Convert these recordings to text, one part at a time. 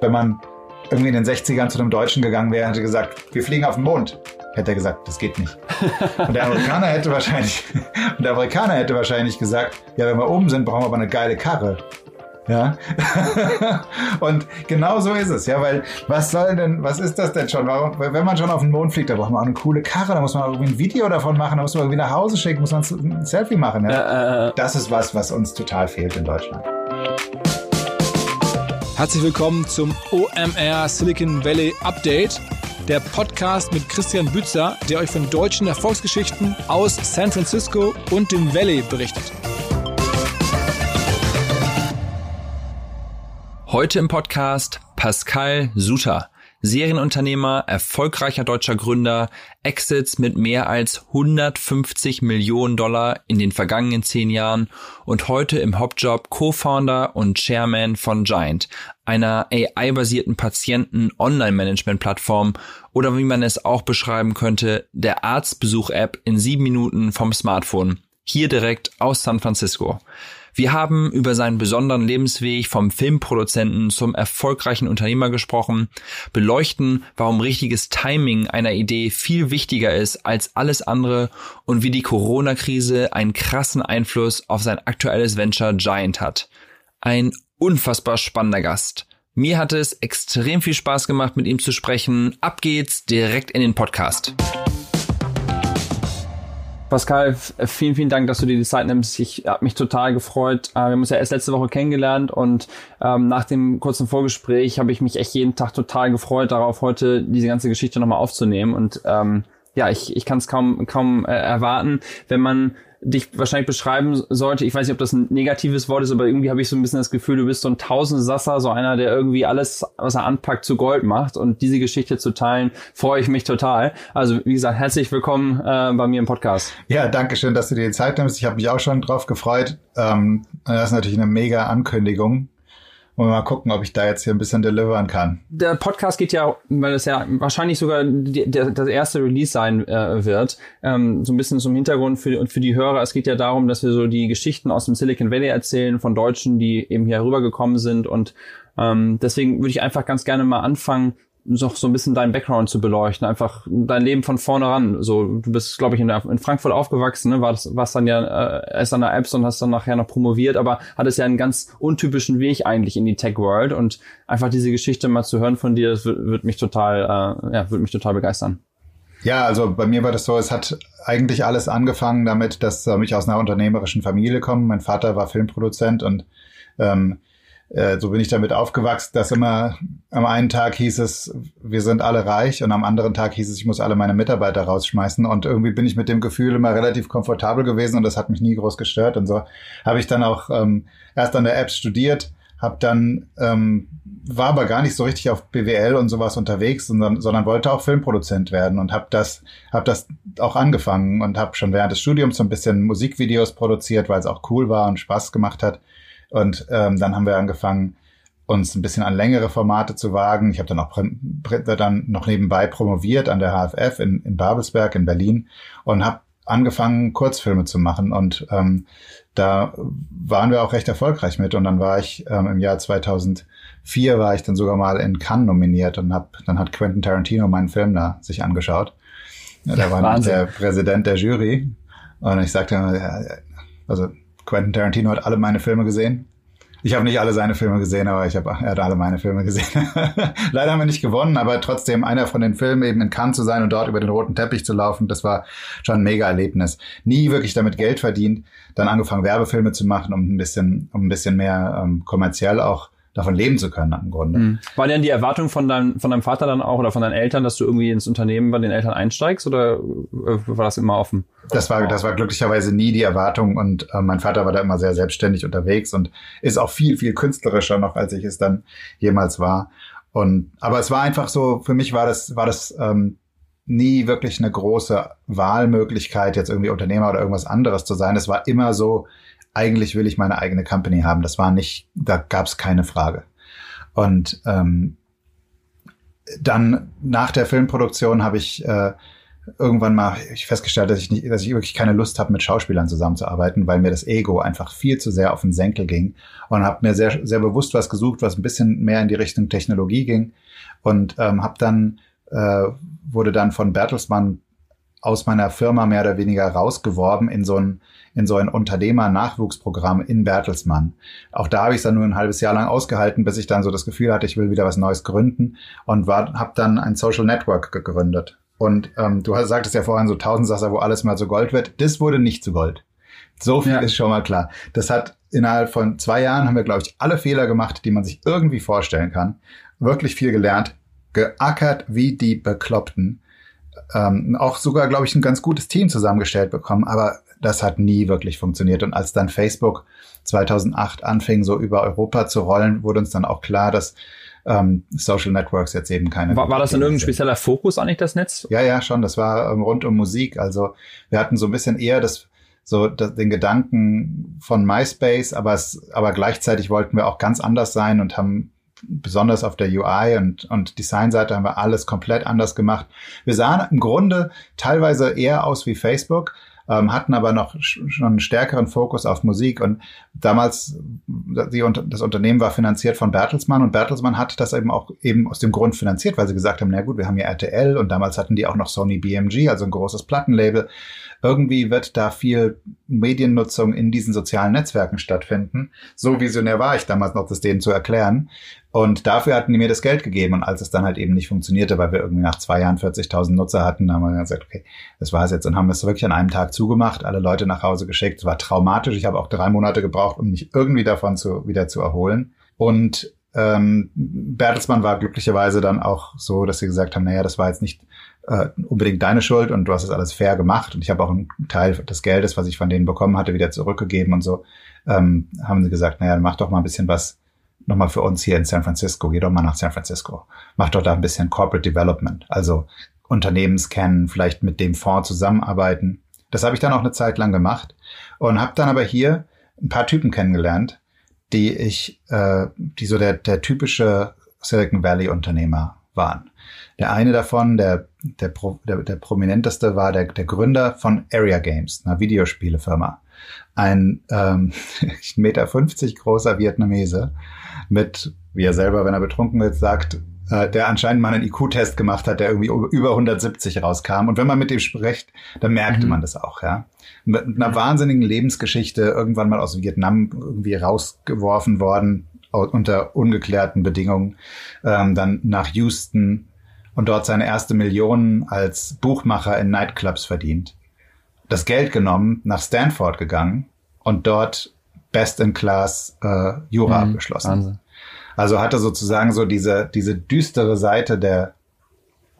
Wenn man irgendwie in den 60ern zu einem Deutschen gegangen wäre, hätte gesagt, wir fliegen auf den Mond, hätte er gesagt, das geht nicht. Und der Amerikaner hätte wahrscheinlich, und der Amerikaner hätte wahrscheinlich gesagt, ja, wenn wir oben sind, brauchen wir aber eine geile Karre. Ja. und genau so ist es, ja, weil was soll denn, was ist das denn schon? Warum, wenn man schon auf den Mond fliegt, da braucht man auch eine coole Karre, da muss man irgendwie ein Video davon machen, da muss man irgendwie nach Hause schicken, muss man ein Selfie machen. Ja? Äh, äh, das ist was, was uns total fehlt in Deutschland. Herzlich willkommen zum OMR Silicon Valley Update, der Podcast mit Christian Bützer, der euch von deutschen Erfolgsgeschichten aus San Francisco und dem Valley berichtet. Heute im Podcast Pascal Suter. Serienunternehmer, erfolgreicher deutscher Gründer, Exits mit mehr als 150 Millionen Dollar in den vergangenen zehn Jahren und heute im Hauptjob Co-Founder und Chairman von Giant, einer AI-basierten Patienten-Online-Management-Plattform oder wie man es auch beschreiben könnte, der Arztbesuch-App in sieben Minuten vom Smartphone, hier direkt aus San Francisco. Wir haben über seinen besonderen Lebensweg vom Filmproduzenten zum erfolgreichen Unternehmer gesprochen, beleuchten, warum richtiges Timing einer Idee viel wichtiger ist als alles andere und wie die Corona-Krise einen krassen Einfluss auf sein aktuelles Venture Giant hat. Ein unfassbar spannender Gast. Mir hat es extrem viel Spaß gemacht, mit ihm zu sprechen. Ab geht's direkt in den Podcast. Pascal, vielen, vielen Dank, dass du dir die Zeit nimmst. Ich habe mich total gefreut. Äh, wir haben uns ja erst letzte Woche kennengelernt und ähm, nach dem kurzen Vorgespräch habe ich mich echt jeden Tag total gefreut darauf, heute diese ganze Geschichte nochmal aufzunehmen. Und ähm, ja, ich, ich kann es kaum, kaum äh, erwarten, wenn man dich wahrscheinlich beschreiben sollte, ich weiß nicht, ob das ein negatives Wort ist, aber irgendwie habe ich so ein bisschen das Gefühl, du bist so ein Tausendsasser, so einer, der irgendwie alles, was er anpackt, zu Gold macht. Und diese Geschichte zu teilen, freue ich mich total. Also wie gesagt, herzlich willkommen äh, bei mir im Podcast. Ja, danke schön, dass du dir die Zeit nimmst. Ich habe mich auch schon drauf gefreut. Ähm, das ist natürlich eine mega Ankündigung. Und mal gucken, ob ich da jetzt hier ein bisschen delivern kann. Der Podcast geht ja, weil es ja wahrscheinlich sogar die, der, das erste Release sein äh, wird, ähm, so ein bisschen zum Hintergrund für, für die Hörer. Es geht ja darum, dass wir so die Geschichten aus dem Silicon Valley erzählen von Deutschen, die eben hier rübergekommen sind. Und ähm, deswegen würde ich einfach ganz gerne mal anfangen, noch so ein bisschen deinen Background zu beleuchten, einfach dein Leben von vorne ran. So, du bist, glaube ich, in, in, Frankfurt aufgewachsen, ne? warst, warst dann ja äh, erst an der Apps und hast dann nachher noch promoviert, aber hattest ja einen ganz untypischen Weg eigentlich in die Tech-World und einfach diese Geschichte mal zu hören von dir, das wird mich total, äh, ja, wird mich total begeistern. Ja, also bei mir war das so, es hat eigentlich alles angefangen damit, dass äh, ich aus einer unternehmerischen Familie komme. Mein Vater war Filmproduzent und ähm, äh, so bin ich damit aufgewachsen, dass immer am einen Tag hieß es, wir sind alle reich und am anderen Tag hieß es, ich muss alle meine Mitarbeiter rausschmeißen. Und irgendwie bin ich mit dem Gefühl immer relativ komfortabel gewesen und das hat mich nie groß gestört. Und so habe ich dann auch ähm, erst an der Apps studiert, habe dann ähm, war aber gar nicht so richtig auf BWL und sowas unterwegs, sondern, sondern wollte auch Filmproduzent werden und habe das habe das auch angefangen und habe schon während des Studiums so ein bisschen Musikvideos produziert, weil es auch cool war und Spaß gemacht hat und ähm, dann haben wir angefangen, uns ein bisschen an längere Formate zu wagen. Ich habe dann auch dann noch nebenbei promoviert an der HFF in, in Babelsberg in Berlin und habe angefangen, Kurzfilme zu machen. Und ähm, da waren wir auch recht erfolgreich mit. Und dann war ich ähm, im Jahr 2004 war ich dann sogar mal in Cannes nominiert und hab, dann hat Quentin Tarantino meinen Film da sich angeschaut. Ja, da war der Präsident der Jury. Und ich sagte, also Quentin Tarantino hat alle meine Filme gesehen. Ich habe nicht alle seine Filme gesehen, aber ich habe er hat alle meine Filme gesehen. Leider haben wir nicht gewonnen, aber trotzdem einer von den Filmen eben in Cannes zu sein und dort über den roten Teppich zu laufen, das war schon ein mega Erlebnis. Nie wirklich damit Geld verdient, dann angefangen Werbefilme zu machen, um ein bisschen um ein bisschen mehr ähm, kommerziell auch davon leben zu können im Grunde. Mhm. War denn die Erwartung von deinem, von deinem Vater dann auch oder von deinen Eltern, dass du irgendwie ins Unternehmen bei den Eltern einsteigst oder äh, war das immer offen? Das war, das war glücklicherweise nie die Erwartung und äh, mein Vater war da immer sehr selbstständig unterwegs und ist auch viel, viel künstlerischer noch, als ich es dann jemals war. Und, aber es war einfach so, für mich war das, war das, ähm, nie wirklich eine große Wahlmöglichkeit, jetzt irgendwie Unternehmer oder irgendwas anderes zu sein. Es war immer so, eigentlich will ich meine eigene Company haben. Das war nicht, da gab es keine Frage. Und ähm, dann nach der Filmproduktion habe ich äh, irgendwann mal festgestellt, dass ich nicht, dass ich wirklich keine Lust habe, mit Schauspielern zusammenzuarbeiten, weil mir das Ego einfach viel zu sehr auf den Senkel ging und habe mir sehr, sehr bewusst was gesucht, was ein bisschen mehr in die Richtung Technologie ging und ähm, habe dann äh, wurde dann von Bertelsmann aus meiner Firma mehr oder weniger rausgeworben in so ein in so ein Unternehmer-Nachwuchsprogramm in Bertelsmann. Auch da habe ich es dann nur ein halbes Jahr lang ausgehalten, bis ich dann so das Gefühl hatte, ich will wieder was Neues gründen und war habe dann ein Social Network gegründet. Und ähm, du sagtest ja vorhin so Tausendsasser, wo alles mal so Gold wird. Das wurde nicht zu Gold. So viel ja. ist schon mal klar. Das hat innerhalb von zwei Jahren haben wir, glaube ich, alle Fehler gemacht, die man sich irgendwie vorstellen kann. Wirklich viel gelernt, geackert wie die Bekloppten. Ähm, auch sogar, glaube ich, ein ganz gutes Team zusammengestellt bekommen, aber das hat nie wirklich funktioniert. Und als dann Facebook 2008 anfing, so über Europa zu rollen, wurde uns dann auch klar, dass ähm, Social Networks jetzt eben keine. War, war das dann irgendein spezieller Fokus eigentlich, das Netz? Ja, ja, schon. Das war ähm, rund um Musik. Also wir hatten so ein bisschen eher das so das, den Gedanken von MySpace, aber es, aber gleichzeitig wollten wir auch ganz anders sein und haben besonders auf der UI und, und Designseite haben wir alles komplett anders gemacht. Wir sahen im Grunde teilweise eher aus wie Facebook, ähm, hatten aber noch schon einen stärkeren Fokus auf Musik. Und damals, die, das Unternehmen war finanziert von Bertelsmann und Bertelsmann hat das eben auch eben aus dem Grund finanziert, weil sie gesagt haben, na gut, wir haben ja RTL und damals hatten die auch noch Sony BMG, also ein großes Plattenlabel. Irgendwie wird da viel Mediennutzung in diesen sozialen Netzwerken stattfinden. So visionär war ich damals noch, das denen zu erklären. Und dafür hatten die mir das Geld gegeben. Und als es dann halt eben nicht funktionierte, weil wir irgendwie nach zwei Jahren 40.000 Nutzer hatten, haben wir gesagt, okay, das war's jetzt. Und haben es wirklich an einem Tag zugemacht, alle Leute nach Hause geschickt. Es war traumatisch. Ich habe auch drei Monate gebraucht, um mich irgendwie davon zu, wieder zu erholen. Und ähm, Bertelsmann war glücklicherweise dann auch so, dass sie gesagt haben, naja, das war jetzt nicht äh, unbedingt deine Schuld und du hast es alles fair gemacht. Und ich habe auch einen Teil des Geldes, was ich von denen bekommen hatte, wieder zurückgegeben und so. Ähm, haben sie gesagt, naja, mach doch mal ein bisschen was nochmal für uns hier in San Francisco, geh doch mal nach San Francisco, mach doch da ein bisschen Corporate Development, also Unternehmenskennen, vielleicht mit dem Fonds zusammenarbeiten. Das habe ich dann auch eine Zeit lang gemacht und habe dann aber hier ein paar Typen kennengelernt, die ich, äh, die so der, der typische Silicon Valley Unternehmer waren. Der eine davon, der, der, der, der prominenteste, war der, der Gründer von Area Games, einer Videospielefirma. Ein ähm, 1,50 Meter großer Vietnamese, mit, wie er selber, wenn er betrunken ist, sagt, äh, der anscheinend mal einen IQ-Test gemacht hat, der irgendwie über 170 rauskam. Und wenn man mit dem spricht, dann merkte mhm. man das auch, ja. Mit einer wahnsinnigen Lebensgeschichte, irgendwann mal aus Vietnam irgendwie rausgeworfen worden, unter ungeklärten Bedingungen, ähm, dann nach Houston und dort seine erste Million als Buchmacher in Nightclubs verdient. Das Geld genommen, nach Stanford gegangen und dort Best in Class äh, Jura mhm, abgeschlossen. Wahnsinn. Also hatte sozusagen so diese, diese düstere Seite der,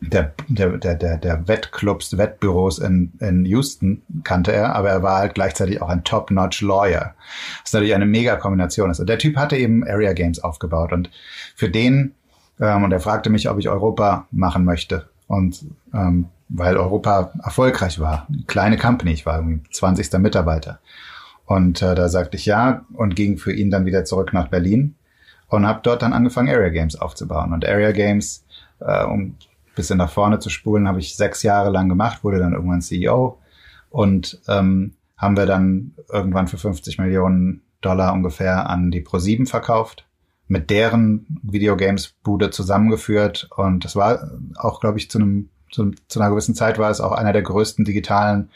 der, der, der, der, Wettclubs, Wettbüros in, in Houston kannte er, aber er war halt gleichzeitig auch ein Top-Notch Lawyer. Was natürlich eine mega Kombination ist. Und der Typ hatte eben Area Games aufgebaut und für den, ähm, und er fragte mich, ob ich Europa machen möchte. Und ähm, weil Europa erfolgreich war, kleine Company, ich war irgendwie 20. Mitarbeiter. Und äh, da sagte ich ja und ging für ihn dann wieder zurück nach Berlin und habe dort dann angefangen, Area Games aufzubauen. Und Area Games, äh, um bisschen nach vorne zu spulen, habe ich sechs Jahre lang gemacht, wurde dann irgendwann CEO und ähm, haben wir dann irgendwann für 50 Millionen Dollar ungefähr an die Pro7 verkauft, mit deren Videogames-Bude zusammengeführt. Und das war auch, glaube ich, zu einem zu, zu einer gewissen Zeit war es auch einer der größten digitalen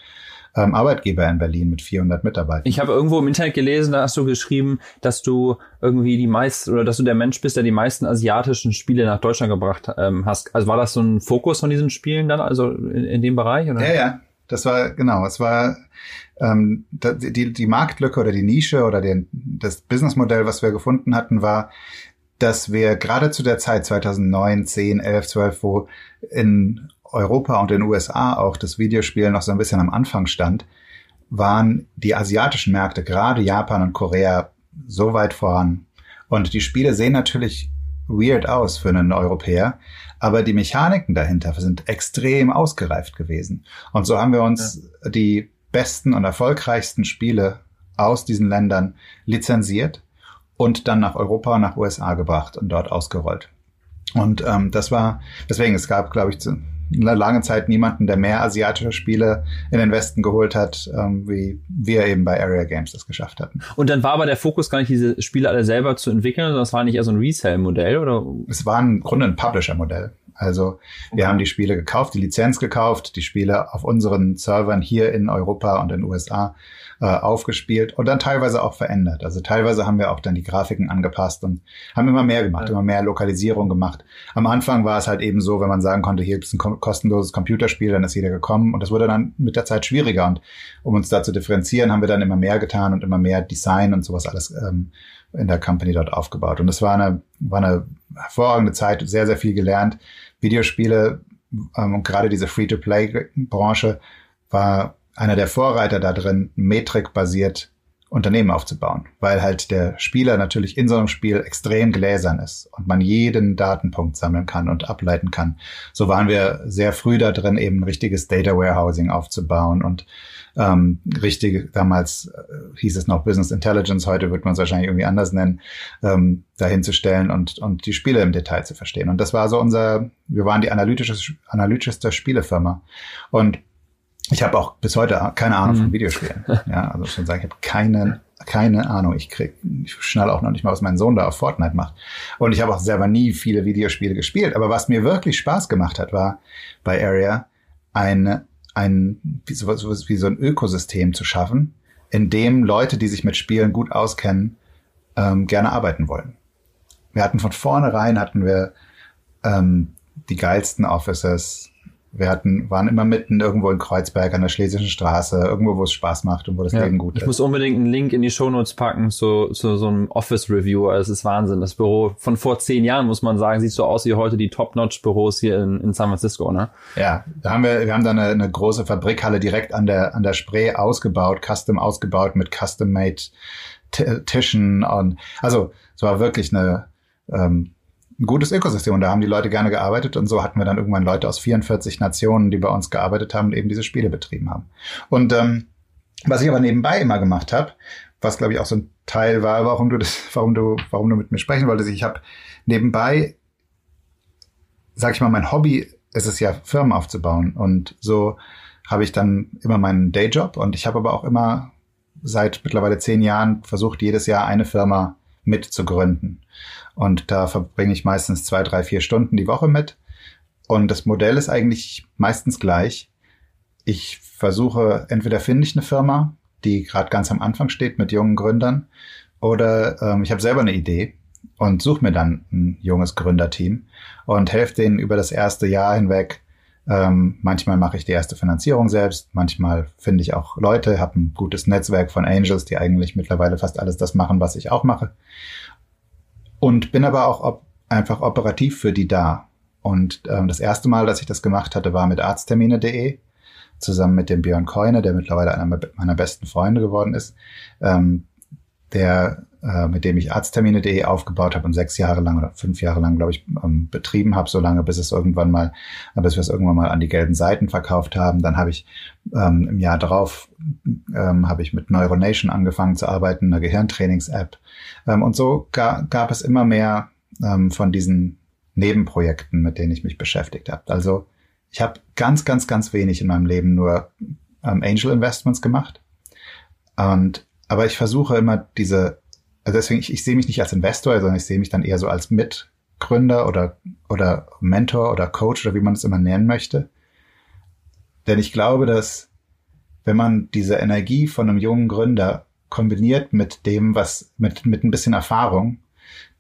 ähm, Arbeitgeber in Berlin mit 400 Mitarbeitern. Ich habe irgendwo im Internet gelesen, da hast du geschrieben, dass du irgendwie die meisten oder dass du der Mensch bist, der die meisten asiatischen Spiele nach Deutschland gebracht ähm, hast. Also war das so ein Fokus von diesen Spielen dann, also in, in dem Bereich? Oder? Ja, ja. Das war genau. Es war ähm, die, die Marktlücke oder die Nische oder den, das Businessmodell, was wir gefunden hatten, war, dass wir gerade zu der Zeit 2009, 10, 11, 12, wo in Europa und den USA auch das Videospiel noch so ein bisschen am Anfang stand, waren die asiatischen Märkte, gerade Japan und Korea, so weit voran. Und die Spiele sehen natürlich weird aus für einen Europäer, aber die Mechaniken dahinter sind extrem ausgereift gewesen. Und so haben wir uns ja. die besten und erfolgreichsten Spiele aus diesen Ländern lizenziert und dann nach Europa und nach USA gebracht und dort ausgerollt. Und ähm, das war, deswegen, es gab, glaube ich, eine lange Zeit niemanden, der mehr asiatische Spiele in den Westen geholt hat, ähm, wie wir eben bei Area Games das geschafft hatten. Und dann war aber der Fokus gar nicht, diese Spiele alle selber zu entwickeln, sondern es war nicht eher so ein Resell-Modell, oder? Es war im Grunde ein Publisher-Modell. Also wir okay. haben die Spiele gekauft, die Lizenz gekauft, die Spiele auf unseren Servern hier in Europa und in den USA äh, aufgespielt und dann teilweise auch verändert. Also teilweise haben wir auch dann die Grafiken angepasst und haben immer mehr gemacht, ja. immer mehr Lokalisierung gemacht. Am Anfang war es halt eben so, wenn man sagen konnte, hier ist ein kostenloses Computerspiel, dann ist jeder gekommen und das wurde dann mit der Zeit schwieriger und um uns da zu differenzieren, haben wir dann immer mehr getan und immer mehr Design und sowas alles ähm, in der Company dort aufgebaut. Und das war eine, war eine hervorragende Zeit, sehr, sehr viel gelernt. Videospiele ähm, und gerade diese Free-to-Play-Branche war einer der Vorreiter da drin, metrikbasiert Unternehmen aufzubauen, weil halt der Spieler natürlich in so einem Spiel extrem gläsern ist und man jeden Datenpunkt sammeln kann und ableiten kann. So waren wir sehr früh da drin, eben richtiges Data Warehousing aufzubauen und ähm, richtige, damals äh, hieß es noch Business Intelligence, heute wird man es wahrscheinlich irgendwie anders nennen, ähm, dahinzustellen und, und die Spiele im Detail zu verstehen. Und das war so unser, wir waren die analytische, analytischste Spielefirma. Und ich habe auch bis heute keine Ahnung von mhm. Videospielen. Ja, also schon sagen, ich habe keine, keine Ahnung. Ich krieg, ich schnall auch noch nicht mal, was mein Sohn da auf Fortnite macht. Und ich habe auch selber nie viele Videospiele gespielt. Aber was mir wirklich Spaß gemacht hat, war bei Area eine ein, wie so, wie so ein Ökosystem zu schaffen, in dem Leute, die sich mit Spielen gut auskennen, ähm, gerne arbeiten wollen. Wir hatten von vornherein hatten wir ähm, die geilsten Offices, wir hatten, waren immer mitten irgendwo in Kreuzberg an der Schlesischen Straße, irgendwo, wo es Spaß macht und wo das ja, Leben gut ist. Ich muss unbedingt einen Link in die Shownotes packen zu, zu so einem Office-Review. Also es ist Wahnsinn. Das Büro von vor zehn Jahren, muss man sagen, sieht so aus wie heute die Top-Notch-Büros hier in, in San Francisco, ne? Ja, da haben wir, wir haben da eine, eine große Fabrikhalle direkt an der, an der Spree ausgebaut, custom ausgebaut mit custom-made Tischen und, also, es war wirklich eine, ähm, ein gutes Ökosystem. Und da haben die Leute gerne gearbeitet. Und so hatten wir dann irgendwann Leute aus 44 Nationen, die bei uns gearbeitet haben und eben diese Spiele betrieben haben. Und ähm, was ich aber nebenbei immer gemacht habe, was glaube ich auch so ein Teil war, warum du das, warum du, warum du mit mir sprechen wolltest, ich habe nebenbei, sag ich mal, mein Hobby ist es ja, Firmen aufzubauen. Und so habe ich dann immer meinen Dayjob. Und ich habe aber auch immer seit mittlerweile zehn Jahren versucht, jedes Jahr eine Firma mitzugründen. Und da verbringe ich meistens zwei, drei, vier Stunden die Woche mit. Und das Modell ist eigentlich meistens gleich. Ich versuche, entweder finde ich eine Firma, die gerade ganz am Anfang steht mit jungen Gründern, oder ähm, ich habe selber eine Idee und suche mir dann ein junges Gründerteam und helfe denen über das erste Jahr hinweg. Ähm, manchmal mache ich die erste Finanzierung selbst, manchmal finde ich auch Leute, habe ein gutes Netzwerk von Angels, die eigentlich mittlerweile fast alles das machen, was ich auch mache. Und bin aber auch op einfach operativ für die da. Und ähm, das erste Mal, dass ich das gemacht hatte, war mit arzttermine.de zusammen mit dem Björn Keune, der mittlerweile einer meiner besten Freunde geworden ist, ähm, der äh, mit dem ich arzttermine.de aufgebaut habe und sechs Jahre lang oder fünf Jahre lang, glaube ich, ähm, betrieben habe, so lange, bis es irgendwann mal, bis wir es irgendwann mal an die gelben Seiten verkauft haben. Dann habe ich ähm, im Jahr darauf ähm, habe ich mit Neuronation angefangen zu arbeiten, einer Gehirntrainings-App. Ähm, und so ga, gab es immer mehr ähm, von diesen Nebenprojekten, mit denen ich mich beschäftigt habe. Also ich habe ganz, ganz, ganz wenig in meinem Leben nur ähm, Angel Investments gemacht. Und aber ich versuche immer diese, also deswegen, ich, ich sehe mich nicht als Investor, sondern ich sehe mich dann eher so als Mitgründer oder, oder Mentor oder Coach oder wie man es immer nennen möchte. Denn ich glaube, dass wenn man diese Energie von einem jungen Gründer kombiniert mit dem, was, mit, mit ein bisschen Erfahrung,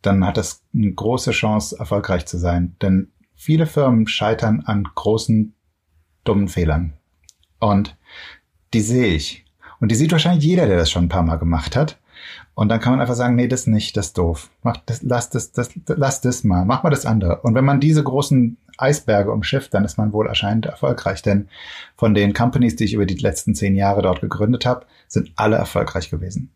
dann hat das eine große Chance, erfolgreich zu sein. Denn viele Firmen scheitern an großen, dummen Fehlern. Und die sehe ich. Und die sieht wahrscheinlich jeder, der das schon ein paar Mal gemacht hat. Und dann kann man einfach sagen, nee, das nicht, das ist doof. Mach das, lass das, das, lass das mal, mach mal das andere. Und wenn man diese großen Eisberge umschifft, dann ist man wohl erscheinend erfolgreich. Denn von den Companies, die ich über die letzten zehn Jahre dort gegründet habe, sind alle erfolgreich gewesen.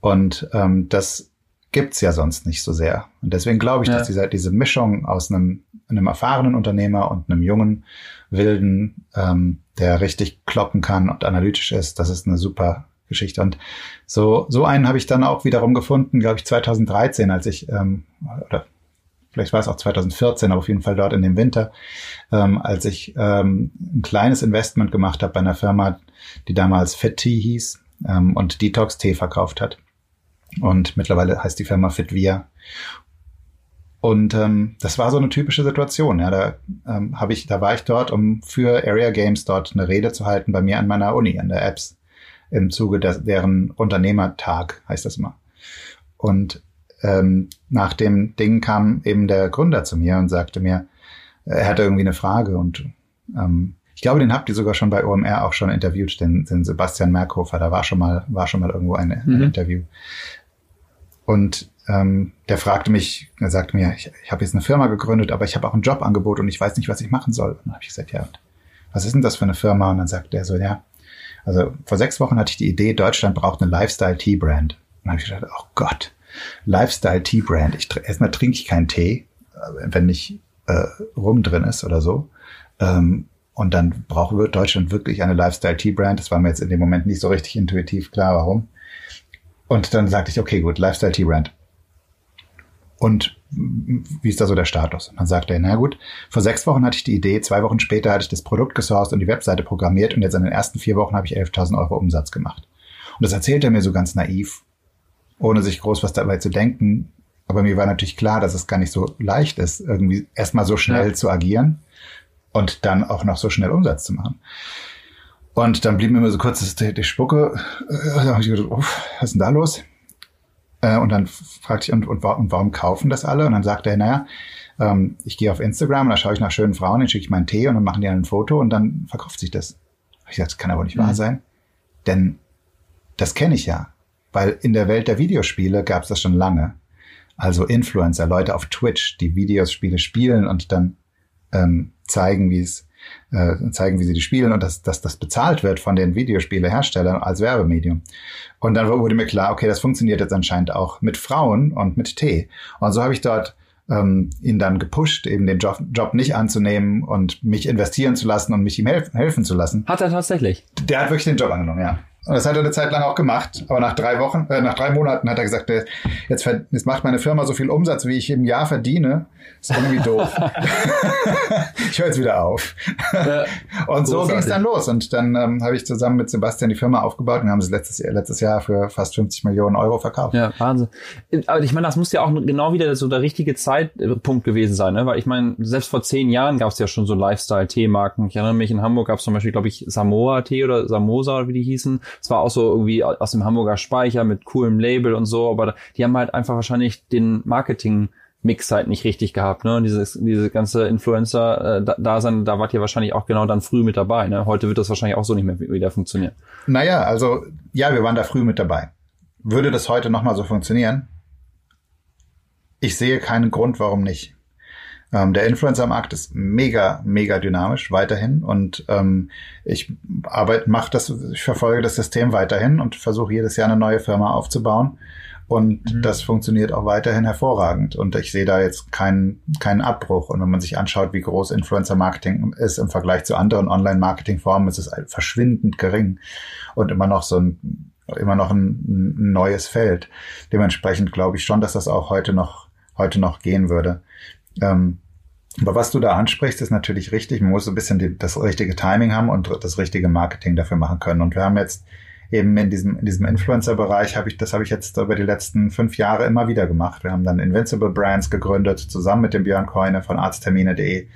Und ähm, das gibt's ja sonst nicht so sehr. Und deswegen glaube ich, ja. dass diese, diese Mischung aus einem, einem erfahrenen Unternehmer und einem jungen, wilden, ähm, der richtig kloppen kann und analytisch ist, das ist eine super Geschichte. Und so, so einen habe ich dann auch wiederum gefunden, glaube ich, 2013, als ich, ähm, oder vielleicht war es auch 2014, aber auf jeden Fall dort in dem Winter, ähm, als ich ähm, ein kleines Investment gemacht habe bei einer Firma, die damals Fit Tea hieß ähm, und Detox Tee verkauft hat. Und mittlerweile heißt die Firma Fitvia. Und ähm, das war so eine typische Situation. Ja, da ähm, habe ich, da war ich dort, um für Area Games dort eine Rede zu halten bei mir an meiner Uni, an der Apps, im Zuge der, deren Unternehmertag heißt das immer. Und ähm, nach dem Ding kam eben der Gründer zu mir und sagte mir, er hatte irgendwie eine Frage und ähm, ich glaube, den habt ihr sogar schon bei OMR auch schon interviewt, den, den Sebastian Merkhofer, da war schon mal, war schon mal irgendwo ein, ein mhm. Interview. Und ähm, der fragte mich, er sagte mir, ich, ich habe jetzt eine Firma gegründet, aber ich habe auch ein Jobangebot und ich weiß nicht, was ich machen soll. Und dann habe ich gesagt, ja, was ist denn das für eine Firma? Und dann sagte er so, ja, also vor sechs Wochen hatte ich die Idee, Deutschland braucht eine Lifestyle-Tea-Brand. Dann habe ich gedacht, oh Gott, Lifestyle-Tea-Brand. Ich, erstmal trinke ich keinen Tee, äh, wenn nicht äh, Rum drin ist oder so. Ähm, und dann braucht Deutschland wirklich eine Lifestyle-Tea-Brand. Das war mir jetzt in dem Moment nicht so richtig intuitiv klar, warum. Und dann sagte ich, okay, gut, Lifestyle T-Brand. Und wie ist da so der Status? Und dann sagte er, na gut, vor sechs Wochen hatte ich die Idee, zwei Wochen später hatte ich das Produkt gesourced und die Webseite programmiert und jetzt in den ersten vier Wochen habe ich 11.000 Euro Umsatz gemacht. Und das erzählt er mir so ganz naiv, ohne sich groß was dabei zu denken. Aber mir war natürlich klar, dass es gar nicht so leicht ist, irgendwie erstmal so schnell ja. zu agieren und dann auch noch so schnell Umsatz zu machen. Und dann blieb mir immer so kurz die, die Spucke. Äh, da habe ich gedacht, oh, was ist denn da los? Äh, und dann fragte ich, und, und, und warum kaufen das alle? Und dann sagte er, naja, ähm, ich gehe auf Instagram und da schaue ich nach schönen Frauen, dann schicke ich meinen Tee und dann machen die ein Foto und dann verkauft sich das. Ich dachte, das kann aber nicht mhm. wahr sein. Denn das kenne ich ja. Weil in der Welt der Videospiele gab es das schon lange. Also Influencer, Leute auf Twitch, die Videospiele spielen und dann ähm, zeigen, wie es äh, zeigen, wie sie die spielen und dass, dass das bezahlt wird von den Videospieleherstellern als Werbemedium. Und dann wurde mir klar, okay, das funktioniert jetzt anscheinend auch mit Frauen und mit Tee. Und so habe ich dort ähm, ihn dann gepusht, eben den Job, Job nicht anzunehmen und mich investieren zu lassen und mich ihm helfen, helfen zu lassen. Hat er tatsächlich? Der hat wirklich den Job angenommen, ja. Und das hat er eine Zeit lang auch gemacht. Aber nach drei Wochen, äh, nach drei Monaten hat er gesagt, jetzt, jetzt macht meine Firma so viel Umsatz, wie ich im Jahr verdiene. ist irgendwie doof. ich höre jetzt wieder auf. Ja, und so ging es dann los. Und dann ähm, habe ich zusammen mit Sebastian die Firma aufgebaut und wir haben sie letztes, letztes Jahr für fast 50 Millionen Euro verkauft. Ja, Wahnsinn. Aber ich meine, das muss ja auch genau wieder so der richtige Zeitpunkt gewesen sein, ne? Weil ich meine, selbst vor zehn Jahren gab es ja schon so Lifestyle-Teemarken. Ich erinnere mich, in Hamburg gab es zum Beispiel, glaube ich, Samoa-Tee oder Samosa, wie die hießen. Es war auch so irgendwie aus dem Hamburger Speicher mit coolem Label und so, aber die haben halt einfach wahrscheinlich den Marketing Mix halt nicht richtig gehabt, ne? Und dieses, diese ganze Influencer-Dasein, äh, da wart ihr wahrscheinlich auch genau dann früh mit dabei, ne? Heute wird das wahrscheinlich auch so nicht mehr wieder funktionieren. Naja, also, ja, wir waren da früh mit dabei. Würde das heute nochmal so funktionieren? Ich sehe keinen Grund, warum nicht. Ähm, der Influencer-Markt ist mega, mega dynamisch weiterhin und ähm, ich arbeite, mache das, ich verfolge das System weiterhin und versuche jedes Jahr eine neue Firma aufzubauen. Und mhm. das funktioniert auch weiterhin hervorragend. Und ich sehe da jetzt keinen, keinen Abbruch. Und wenn man sich anschaut, wie groß Influencer-Marketing ist im Vergleich zu anderen Online-Marketing-Formen, ist es verschwindend gering und immer noch so ein, immer noch ein, ein neues Feld. Dementsprechend glaube ich schon, dass das auch heute noch, heute noch gehen würde. Ähm, aber was du da ansprichst, ist natürlich richtig. Man muss so ein bisschen die, das richtige Timing haben und das richtige Marketing dafür machen können. Und wir haben jetzt eben in diesem, in diesem Influencer-Bereich habe ich, das habe ich jetzt über die letzten fünf Jahre immer wieder gemacht. Wir haben dann Invincible Brands gegründet, zusammen mit dem Björn Keune von arzttermine.de,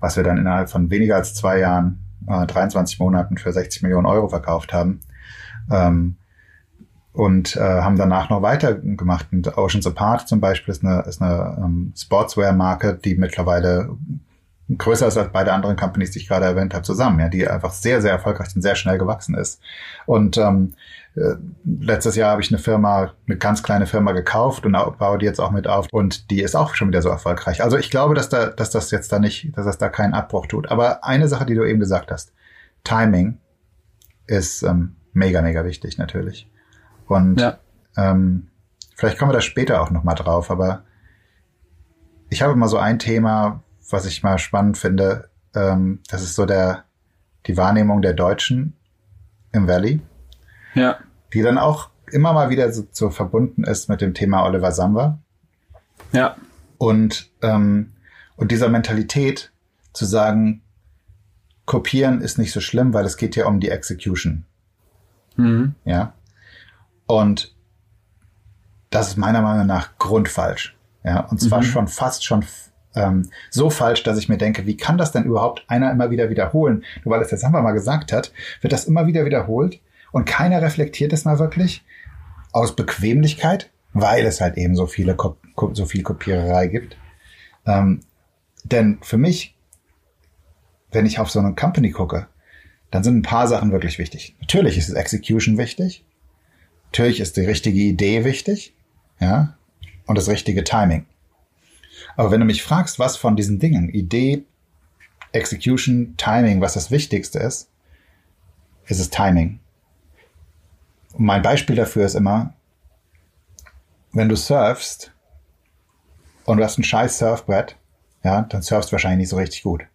was wir dann innerhalb von weniger als zwei Jahren, äh, 23 Monaten für 60 Millionen Euro verkauft haben. Ähm, und äh, haben danach noch weitergemacht. Und Oceans Apart zum Beispiel ist eine, ist eine ähm, Sportswear-Marke, die mittlerweile größer ist als beide anderen Companies, die ich gerade erwähnt habe, zusammen, ja, die einfach sehr, sehr erfolgreich und sehr schnell gewachsen ist. Und ähm, äh, letztes Jahr habe ich eine Firma, eine ganz kleine Firma gekauft und baue die jetzt auch mit auf und die ist auch schon wieder so erfolgreich. Also ich glaube, dass da, dass das jetzt da nicht, dass das da keinen Abbruch tut. Aber eine Sache, die du eben gesagt hast, Timing ist ähm, mega, mega wichtig natürlich. Und ja. ähm, vielleicht kommen wir da später auch nochmal drauf, aber ich habe mal so ein Thema, was ich mal spannend finde. Ähm, das ist so der, die Wahrnehmung der Deutschen im Valley. Ja. Die dann auch immer mal wieder so, so verbunden ist mit dem Thema Oliver Samba. Ja. Und, ähm, und dieser Mentalität zu sagen, kopieren ist nicht so schlimm, weil es geht ja um die Execution. Mhm. Ja. Und das ist meiner Meinung nach grundfalsch. Ja. Und zwar mhm. schon fast schon ähm, so falsch, dass ich mir denke, wie kann das denn überhaupt einer immer wieder wiederholen? Nur weil es jetzt einfach mal gesagt hat, wird das immer wieder wiederholt und keiner reflektiert es mal wirklich aus Bequemlichkeit, weil es halt eben so viele so viel Kopiererei gibt. Ähm, denn für mich, wenn ich auf so eine Company gucke, dann sind ein paar Sachen wirklich wichtig. Natürlich ist das Execution wichtig. Natürlich ist die richtige Idee wichtig. Ja. Und das richtige Timing. Aber wenn du mich fragst, was von diesen Dingen, Idee, Execution, Timing, was das Wichtigste ist, ist es Timing. Und mein Beispiel dafür ist immer, wenn du surfst und du hast ein scheiß Surfbrett, ja, dann surfst du wahrscheinlich nicht so richtig gut.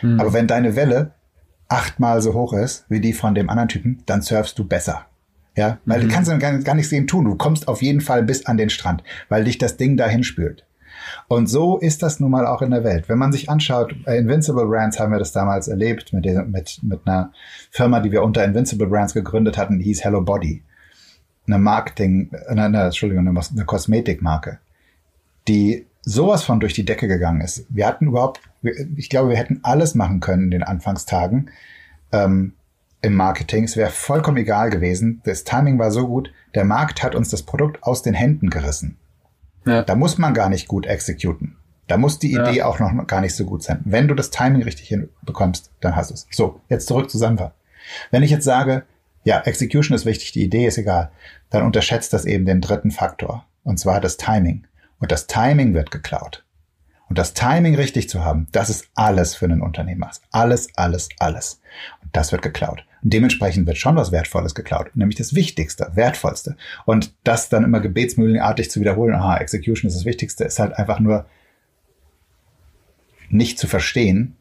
Mhm. Aber wenn deine Welle achtmal so hoch ist wie die von dem anderen Typen, dann surfst du besser. Ja, weil mhm. du kannst gar, gar nichts sehen tun. Du kommst auf jeden Fall bis an den Strand, weil dich das Ding dahin spült. Und so ist das nun mal auch in der Welt. Wenn man sich anschaut, bei Invincible Brands haben wir das damals erlebt mit, mit, mit einer Firma, die wir unter Invincible Brands gegründet hatten, die hieß Hello Body. Eine Marketing, eine, eine, Entschuldigung, eine, eine Kosmetikmarke, die sowas von durch die Decke gegangen ist. Wir hatten überhaupt, ich glaube, wir hätten alles machen können in den Anfangstagen ähm, im Marketing. Es wäre vollkommen egal gewesen. Das Timing war so gut. Der Markt hat uns das Produkt aus den Händen gerissen. Ja. Da muss man gar nicht gut exekuten. Da muss die Idee ja. auch noch gar nicht so gut sein. Wenn du das Timing richtig hinbekommst, dann hast du es. So, jetzt zurück zu Sanva. Wenn ich jetzt sage, ja, Execution ist wichtig, die Idee ist egal, dann unterschätzt das eben den dritten Faktor. Und zwar das Timing. Und das Timing wird geklaut. Und das Timing richtig zu haben, das ist alles für einen Unternehmer. Alles, alles, alles. Und das wird geklaut. Und dementsprechend wird schon was Wertvolles geklaut, nämlich das Wichtigste, Wertvollste. Und das dann immer gebetsmühlenartig zu wiederholen, aha, Execution ist das Wichtigste, ist halt einfach nur nicht zu verstehen,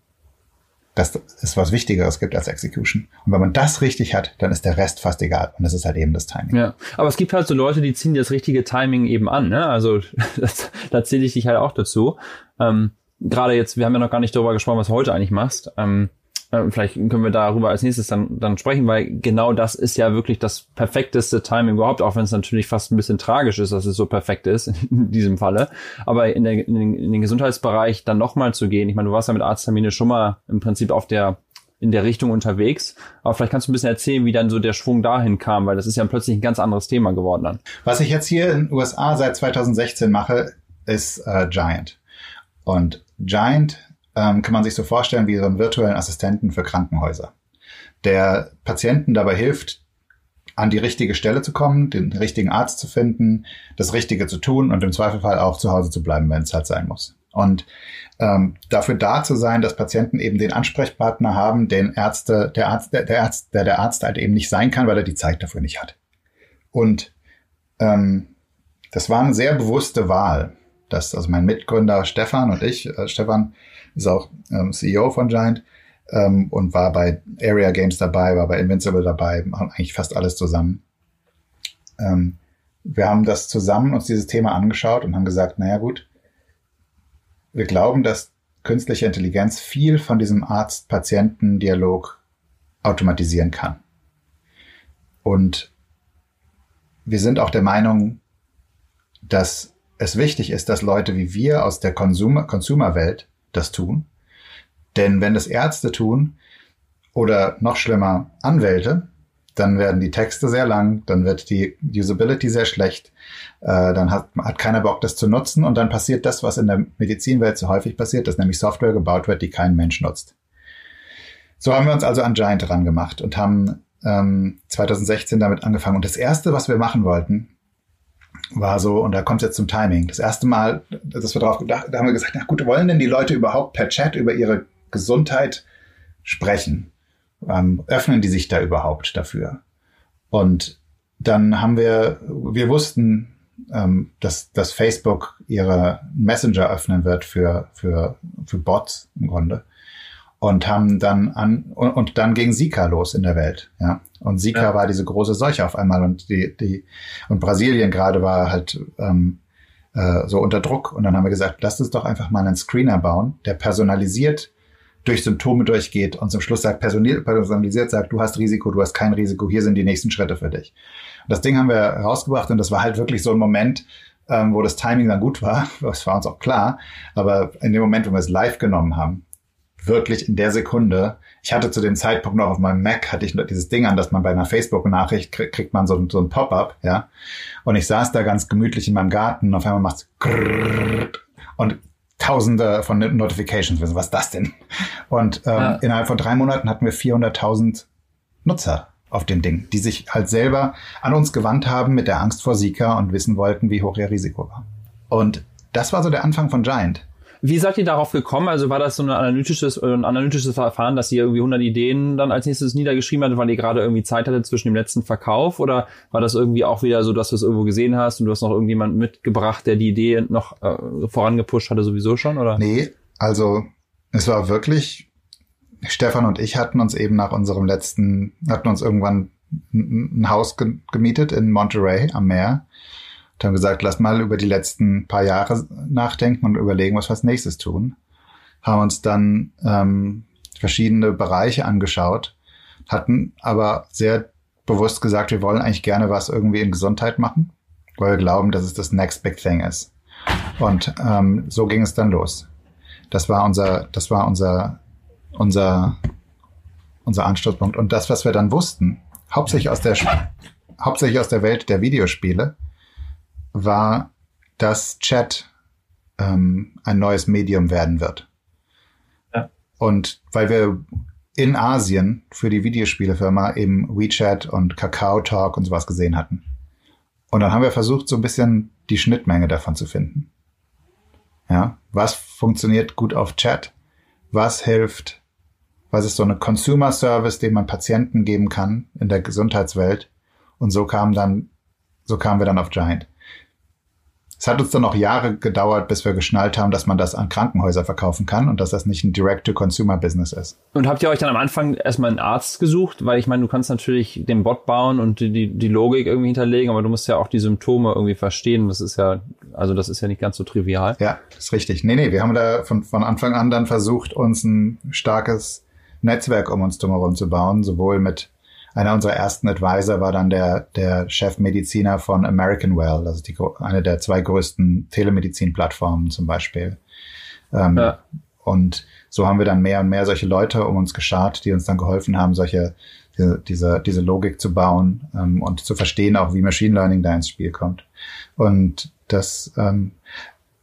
dass es was Wichtigeres gibt als Execution. Und wenn man das richtig hat, dann ist der Rest fast egal. Und das ist halt eben das Timing. Ja, aber es gibt halt so Leute, die ziehen das richtige Timing eben an. Ne? Also das, da zähle ich dich halt auch dazu. Ähm, Gerade jetzt, wir haben ja noch gar nicht darüber gesprochen, was du heute eigentlich machst. Ähm, äh, vielleicht können wir darüber als nächstes dann, dann sprechen, weil genau das ist ja wirklich das perfekteste Timing überhaupt, auch wenn es natürlich fast ein bisschen tragisch ist, dass es so perfekt ist in diesem Falle. Aber in, der, in, den, in den Gesundheitsbereich dann nochmal zu gehen, ich meine, du warst ja mit Arzttermine schon mal im Prinzip auf der in der Richtung unterwegs. Aber vielleicht kannst du ein bisschen erzählen, wie dann so der Schwung dahin kam, weil das ist ja plötzlich ein ganz anderes Thema geworden dann. Was ich jetzt hier in den USA seit 2016 mache, ist äh, Giant. Und Giant ähm, kann man sich so vorstellen wie so einen virtuellen Assistenten für Krankenhäuser, der Patienten dabei hilft, an die richtige Stelle zu kommen, den richtigen Arzt zu finden, das Richtige zu tun und im Zweifelfall auch zu Hause zu bleiben, wenn es halt sein muss. Und ähm, dafür da zu sein, dass Patienten eben den Ansprechpartner haben, den Ärzte, der Arzt, der, der Arzt, der der Arzt halt eben nicht sein kann, weil er die Zeit dafür nicht hat. Und ähm, das war eine sehr bewusste Wahl, dass also mein Mitgründer Stefan und ich, äh, Stefan, ist auch ähm, CEO von Giant ähm, und war bei Area Games dabei, war bei Invincible dabei, machen eigentlich fast alles zusammen. Ähm, wir haben das zusammen uns dieses Thema angeschaut und haben gesagt, naja gut, wir glauben, dass künstliche Intelligenz viel von diesem Arzt-Patienten-Dialog automatisieren kann. Und wir sind auch der Meinung, dass es wichtig ist, dass Leute wie wir aus der Consumer-Welt das tun. Denn wenn das Ärzte tun oder noch schlimmer Anwälte, dann werden die Texte sehr lang, dann wird die Usability sehr schlecht, äh, dann hat, hat keiner Bock, das zu nutzen und dann passiert das, was in der Medizinwelt so häufig passiert, dass nämlich Software gebaut wird, die kein Mensch nutzt. So haben wir uns also an Giant dran gemacht und haben ähm, 2016 damit angefangen. Und das Erste, was wir machen wollten, war so, und da kommt es jetzt zum Timing. Das erste Mal, dass wir drauf gedacht, da haben wir gesagt, na gut, wollen denn die Leute überhaupt per Chat über ihre Gesundheit sprechen? Ähm, öffnen die sich da überhaupt dafür? Und dann haben wir, wir wussten, ähm, dass, dass Facebook ihre Messenger öffnen wird für, für, für Bots im Grunde und haben dann an und, und dann ging Zika los in der Welt, ja. Und Zika ja. war diese große Seuche auf einmal und die die und Brasilien gerade war halt ähm, äh, so unter Druck. Und dann haben wir gesagt, lasst uns doch einfach mal einen Screener bauen, der personalisiert durch Symptome durchgeht und zum Schluss sagt, personalisiert sagt, du hast Risiko, du hast kein Risiko, hier sind die nächsten Schritte für dich. Und das Ding haben wir rausgebracht und das war halt wirklich so ein Moment, ähm, wo das Timing dann gut war, das war uns auch klar, aber in dem Moment, wo wir es live genommen haben, wirklich in der Sekunde, ich hatte zu dem Zeitpunkt noch auf meinem Mac, hatte ich noch dieses Ding an, dass man bei einer Facebook-Nachricht kriegt, kriegt man so, so ein Pop-up, ja. Und ich saß da ganz gemütlich in meinem Garten und auf einmal macht's und tausende von Notifications, was ist das denn? Und ähm, ja. innerhalb von drei Monaten hatten wir 400.000 Nutzer auf dem Ding, die sich halt selber an uns gewandt haben mit der Angst vor Sika und wissen wollten, wie hoch ihr Risiko war. Und das war so der Anfang von Giant. Wie seid ihr darauf gekommen? Also war das so ein analytisches, ein analytisches Verfahren, dass ihr irgendwie 100 Ideen dann als nächstes niedergeschrieben hattet, weil ihr gerade irgendwie Zeit hattet zwischen dem letzten Verkauf? Oder war das irgendwie auch wieder so, dass du es irgendwo gesehen hast und du hast noch irgendjemanden mitgebracht, der die Idee noch äh, vorangepusht hatte sowieso schon? Oder? Nee, also es war wirklich, Stefan und ich hatten uns eben nach unserem letzten, hatten uns irgendwann ein Haus gemietet in Monterey am Meer und haben gesagt, lass mal über die letzten paar Jahre nachdenken und überlegen, was wir als nächstes tun. Haben uns dann ähm, verschiedene Bereiche angeschaut, hatten aber sehr bewusst gesagt, wir wollen eigentlich gerne was irgendwie in Gesundheit machen, weil wir glauben, dass es das Next Big Thing ist. Und ähm, so ging es dann los. Das war unser, das war unser, unser, unser Anstoßpunkt. Und das, was wir dann wussten, hauptsächlich aus der, hauptsächlich aus der Welt der Videospiele, war, dass Chat ähm, ein neues Medium werden wird. Ja. Und weil wir in Asien für die Videospielefirma eben WeChat und Kakao Talk und sowas gesehen hatten. Und dann haben wir versucht, so ein bisschen die Schnittmenge davon zu finden. Ja, was funktioniert gut auf Chat? Was hilft? Was ist so eine Consumer Service, den man Patienten geben kann in der Gesundheitswelt? Und so kam dann, so kamen wir dann auf Giant. Es hat uns dann noch Jahre gedauert, bis wir geschnallt haben, dass man das an Krankenhäuser verkaufen kann und dass das nicht ein Direct-to-Consumer-Business ist. Und habt ihr euch dann am Anfang erstmal einen Arzt gesucht? Weil ich meine, du kannst natürlich den Bot bauen und die, die Logik irgendwie hinterlegen, aber du musst ja auch die Symptome irgendwie verstehen. Das ist ja, also das ist ja nicht ganz so trivial. Ja, ist richtig. Nee, nee, wir haben da von, von Anfang an dann versucht, uns ein starkes Netzwerk um uns drumherum zu bauen, sowohl mit einer unserer ersten Advisor war dann der, der Chefmediziner von American Well, das ist die, eine der zwei größten Telemedizin-Plattformen zum Beispiel. Ähm, ja. Und so haben wir dann mehr und mehr solche Leute um uns geschart, die uns dann geholfen haben, solche diese, diese Logik zu bauen ähm, und zu verstehen, auch wie Machine Learning da ins Spiel kommt. Und das, ähm,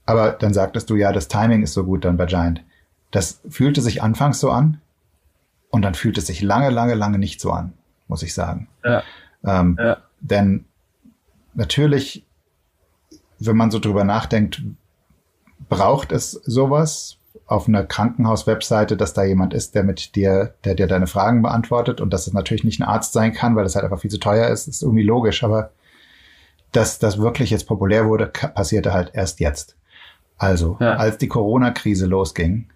aber dann sagtest du ja, das Timing ist so gut dann bei Giant. Das fühlte sich anfangs so an und dann fühlt es sich lange, lange, lange nicht so an muss ich sagen. Ja. Ähm, ja. Denn natürlich, wenn man so drüber nachdenkt, braucht es sowas auf einer Krankenhaus-Webseite, dass da jemand ist, der mit dir, der dir deine Fragen beantwortet und dass es natürlich nicht ein Arzt sein kann, weil das halt einfach viel zu teuer ist, ist irgendwie logisch, aber dass das wirklich jetzt populär wurde, passierte halt erst jetzt. Also, ja. als die Corona-Krise losging,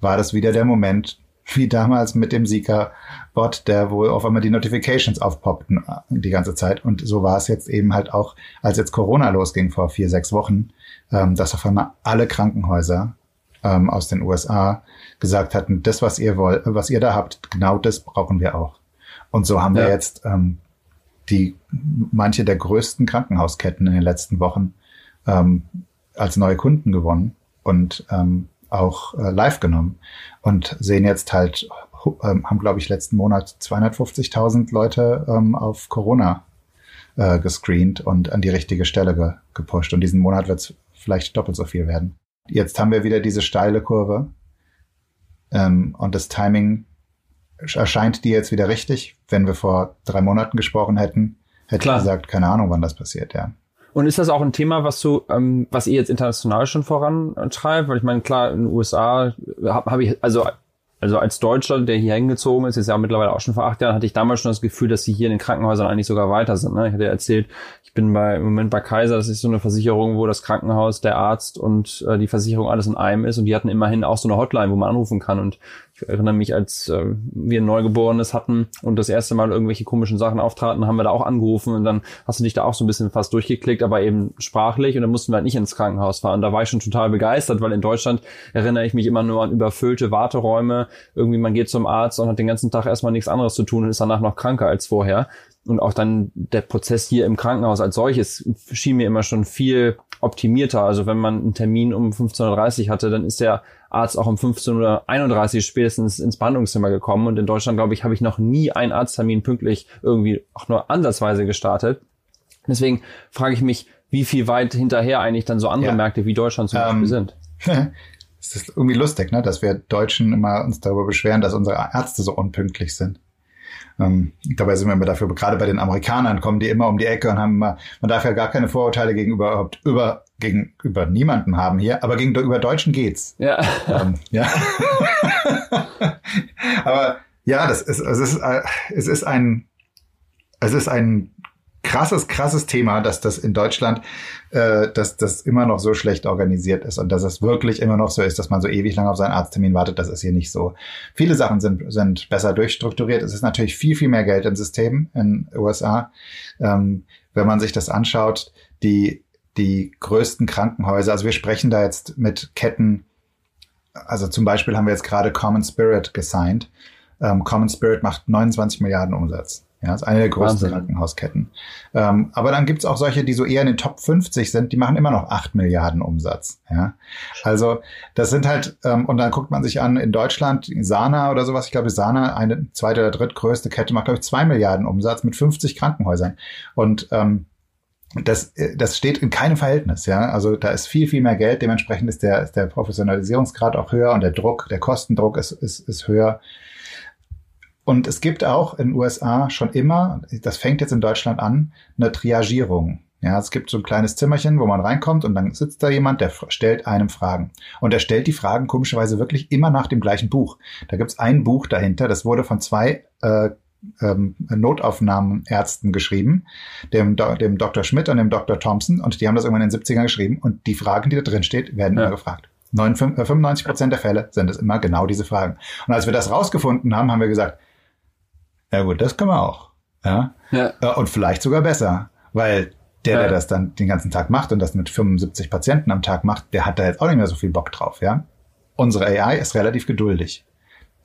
war das wieder der Moment, wie damals mit dem Sika-Bot, der wohl auf einmal die Notifications aufpoppten äh, die ganze Zeit. Und so war es jetzt eben halt auch, als jetzt Corona losging vor vier, sechs Wochen, ähm, dass auf einmal alle Krankenhäuser ähm, aus den USA gesagt hatten, das, was ihr wollt, was ihr da habt, genau das brauchen wir auch. Und so haben ja. wir jetzt ähm, die manche der größten Krankenhausketten in den letzten Wochen ähm, als neue Kunden gewonnen. Und ähm, auch äh, live genommen und sehen jetzt halt, ähm, haben glaube ich letzten Monat 250.000 Leute ähm, auf Corona äh, gescreent und an die richtige Stelle ge gepusht. Und diesen Monat wird es vielleicht doppelt so viel werden. Jetzt haben wir wieder diese steile Kurve ähm, und das Timing erscheint dir jetzt wieder richtig. Wenn wir vor drei Monaten gesprochen hätten, hätte Klar. ich gesagt, keine Ahnung, wann das passiert, ja. Und ist das auch ein Thema, was du, ähm, was ihr jetzt international schon vorantreibt? Weil ich meine, klar, in den USA habe hab ich, also Also als Deutscher, der hier hingezogen ist, ist ja mittlerweile auch schon vor acht Jahren, hatte ich damals schon das Gefühl, dass sie hier in den Krankenhäusern eigentlich sogar weiter sind. Ne? Ich hatte ja erzählt, ich bin bei, im Moment bei Kaiser, das ist so eine Versicherung, wo das Krankenhaus, der Arzt und äh, die Versicherung alles in einem ist und die hatten immerhin auch so eine Hotline, wo man anrufen kann und ich erinnere mich, als äh, wir ein Neugeborenes hatten und das erste Mal irgendwelche komischen Sachen auftraten, haben wir da auch angerufen und dann hast du dich da auch so ein bisschen fast durchgeklickt, aber eben sprachlich und dann mussten wir halt nicht ins Krankenhaus fahren. Da war ich schon total begeistert, weil in Deutschland erinnere ich mich immer nur an überfüllte Warteräume. Irgendwie man geht zum Arzt und hat den ganzen Tag erstmal nichts anderes zu tun und ist danach noch kranker als vorher. Und auch dann der Prozess hier im Krankenhaus als solches schien mir immer schon viel optimierter. Also wenn man einen Termin um 15.30 Uhr hatte, dann ist der Arzt auch um 15.31 Uhr spätestens ins Behandlungszimmer gekommen. Und in Deutschland, glaube ich, habe ich noch nie einen Arzttermin pünktlich irgendwie auch nur ansatzweise gestartet. Deswegen frage ich mich, wie viel weit hinterher eigentlich dann so andere ja. Märkte wie Deutschland zum Beispiel ähm, sind. es ist irgendwie lustig, ne, dass wir Deutschen immer uns darüber beschweren, dass unsere Ärzte so unpünktlich sind. Ähm, dabei sind wir immer dafür, gerade bei den Amerikanern kommen die immer um die Ecke und haben immer, man darf ja gar keine Vorurteile gegenüber überhaupt über gegenüber niemanden haben hier, aber gegenüber Deutschen geht's. Ja. Ähm, ja. aber ja, das ist, es ist, äh, es ist ein, es ist ein krasses, krasses Thema, dass das in Deutschland, äh, dass das immer noch so schlecht organisiert ist und dass es wirklich immer noch so ist, dass man so ewig lange auf seinen Arzttermin wartet. Das ist hier nicht so. Viele Sachen sind, sind besser durchstrukturiert. Es ist natürlich viel, viel mehr Geld im System in USA. Ähm, wenn man sich das anschaut, die, die größten Krankenhäuser, also wir sprechen da jetzt mit Ketten, also zum Beispiel haben wir jetzt gerade Common Spirit gesigned. Ähm, Common Spirit macht 29 Milliarden Umsatz. Ja, ist eine der größten Wahnsinn. Krankenhausketten. Ähm, aber dann gibt's auch solche, die so eher in den Top 50 sind, die machen immer noch 8 Milliarden Umsatz. Ja, also das sind halt, ähm, und dann guckt man sich an, in Deutschland, Sana oder sowas, ich glaube, Sana, eine zweite oder drittgrößte Kette, macht, glaube ich, 2 Milliarden Umsatz mit 50 Krankenhäusern. Und ähm, das, das steht in keinem Verhältnis, ja. Also da ist viel, viel mehr Geld. Dementsprechend ist der, ist der Professionalisierungsgrad auch höher und der Druck, der Kostendruck ist, ist, ist höher. Und es gibt auch in den USA schon immer, das fängt jetzt in Deutschland an, eine Triagierung. Ja, es gibt so ein kleines Zimmerchen, wo man reinkommt und dann sitzt da jemand, der stellt einem Fragen. Und er stellt die Fragen komischerweise wirklich immer nach dem gleichen Buch. Da gibt's ein Buch dahinter, das wurde von zwei äh, ähm, Notaufnahmenärzten geschrieben, dem, dem Dr. Schmidt und dem Dr. Thompson. Und die haben das irgendwann in den 70ern geschrieben. Und die Fragen, die da drin steht, werden ja. immer gefragt. 95 Prozent der Fälle sind es immer genau diese Fragen. Und als wir das rausgefunden haben, haben wir gesagt, ja gut, das können wir auch. Ja? ja. Äh, und vielleicht sogar besser, weil der, der das dann den ganzen Tag macht und das mit 75 Patienten am Tag macht, der hat da jetzt auch nicht mehr so viel Bock drauf. Ja? Unsere AI ist relativ geduldig.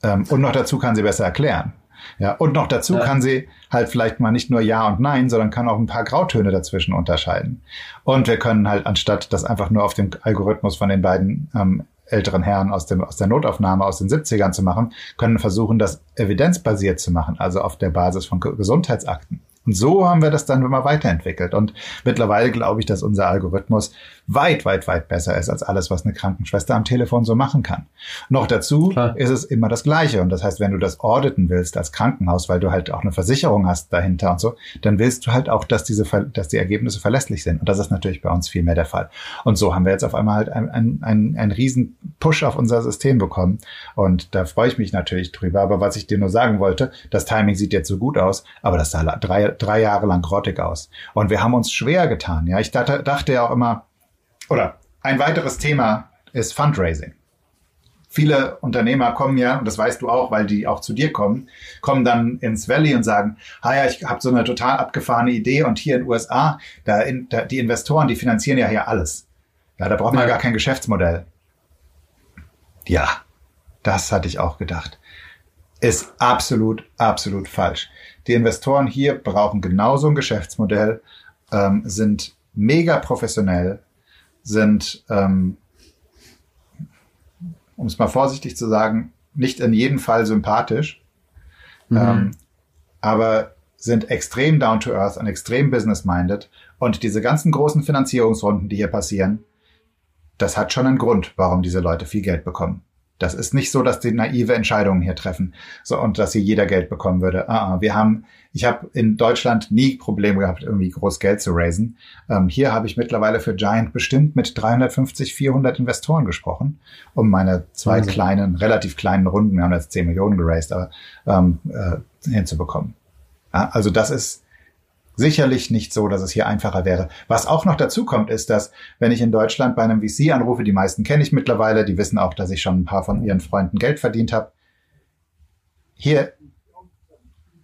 Ähm, und noch dazu kann sie besser erklären. Ja, und noch dazu ja. kann sie halt vielleicht mal nicht nur Ja und Nein, sondern kann auch ein paar Grautöne dazwischen unterscheiden. Und wir können halt, anstatt das einfach nur auf dem Algorithmus von den beiden ähm, älteren Herren aus, dem, aus der Notaufnahme aus den 70ern zu machen, können versuchen, das evidenzbasiert zu machen, also auf der Basis von Gesundheitsakten. Und so haben wir das dann immer weiterentwickelt. Und mittlerweile glaube ich, dass unser Algorithmus weit, weit, weit besser ist als alles, was eine Krankenschwester am Telefon so machen kann. Noch dazu Klar. ist es immer das Gleiche. Und das heißt, wenn du das auditen willst als Krankenhaus, weil du halt auch eine Versicherung hast dahinter und so, dann willst du halt auch, dass diese, dass die Ergebnisse verlässlich sind. Und das ist natürlich bei uns viel mehr der Fall. Und so haben wir jetzt auf einmal halt einen, einen, einen, riesen Push auf unser System bekommen. Und da freue ich mich natürlich drüber. Aber was ich dir nur sagen wollte, das Timing sieht jetzt so gut aus, aber das sah drei, drei Jahre lang grottig aus. Und wir haben uns schwer getan. Ja, ich dachte, dachte ja auch immer, oder ein weiteres Thema ist Fundraising. Viele Unternehmer kommen ja, und das weißt du auch, weil die auch zu dir kommen, kommen dann ins Valley und sagen, ha ja, ich habe so eine total abgefahrene Idee und hier in den USA, da, in, da die Investoren, die finanzieren ja hier alles. Ja, da braucht man ja. gar kein Geschäftsmodell. Ja, das hatte ich auch gedacht. Ist absolut, absolut falsch. Die Investoren hier brauchen genauso ein Geschäftsmodell, ähm, sind mega professionell, sind, ähm, um es mal vorsichtig zu sagen, nicht in jedem Fall sympathisch, mhm. ähm, aber sind extrem down to earth und extrem business-minded. Und diese ganzen großen Finanzierungsrunden, die hier passieren, das hat schon einen Grund, warum diese Leute viel Geld bekommen. Das ist nicht so, dass die naive Entscheidungen hier treffen so, und dass hier jeder Geld bekommen würde. Ah, ah, wir haben, ich habe in Deutschland nie Probleme gehabt, irgendwie groß Geld zu raisen. Ähm, hier habe ich mittlerweile für Giant bestimmt mit 350, 400 Investoren gesprochen, um meine zwei Wahnsinn. kleinen, relativ kleinen Runden, wir haben jetzt 10 Millionen geraced, aber ähm, äh, hinzubekommen. Ja, also das ist sicherlich nicht so, dass es hier einfacher wäre. Was auch noch dazu kommt, ist, dass wenn ich in Deutschland bei einem VC anrufe, die meisten kenne ich mittlerweile, die wissen auch, dass ich schon ein paar von ihren Freunden Geld verdient habe. Hier,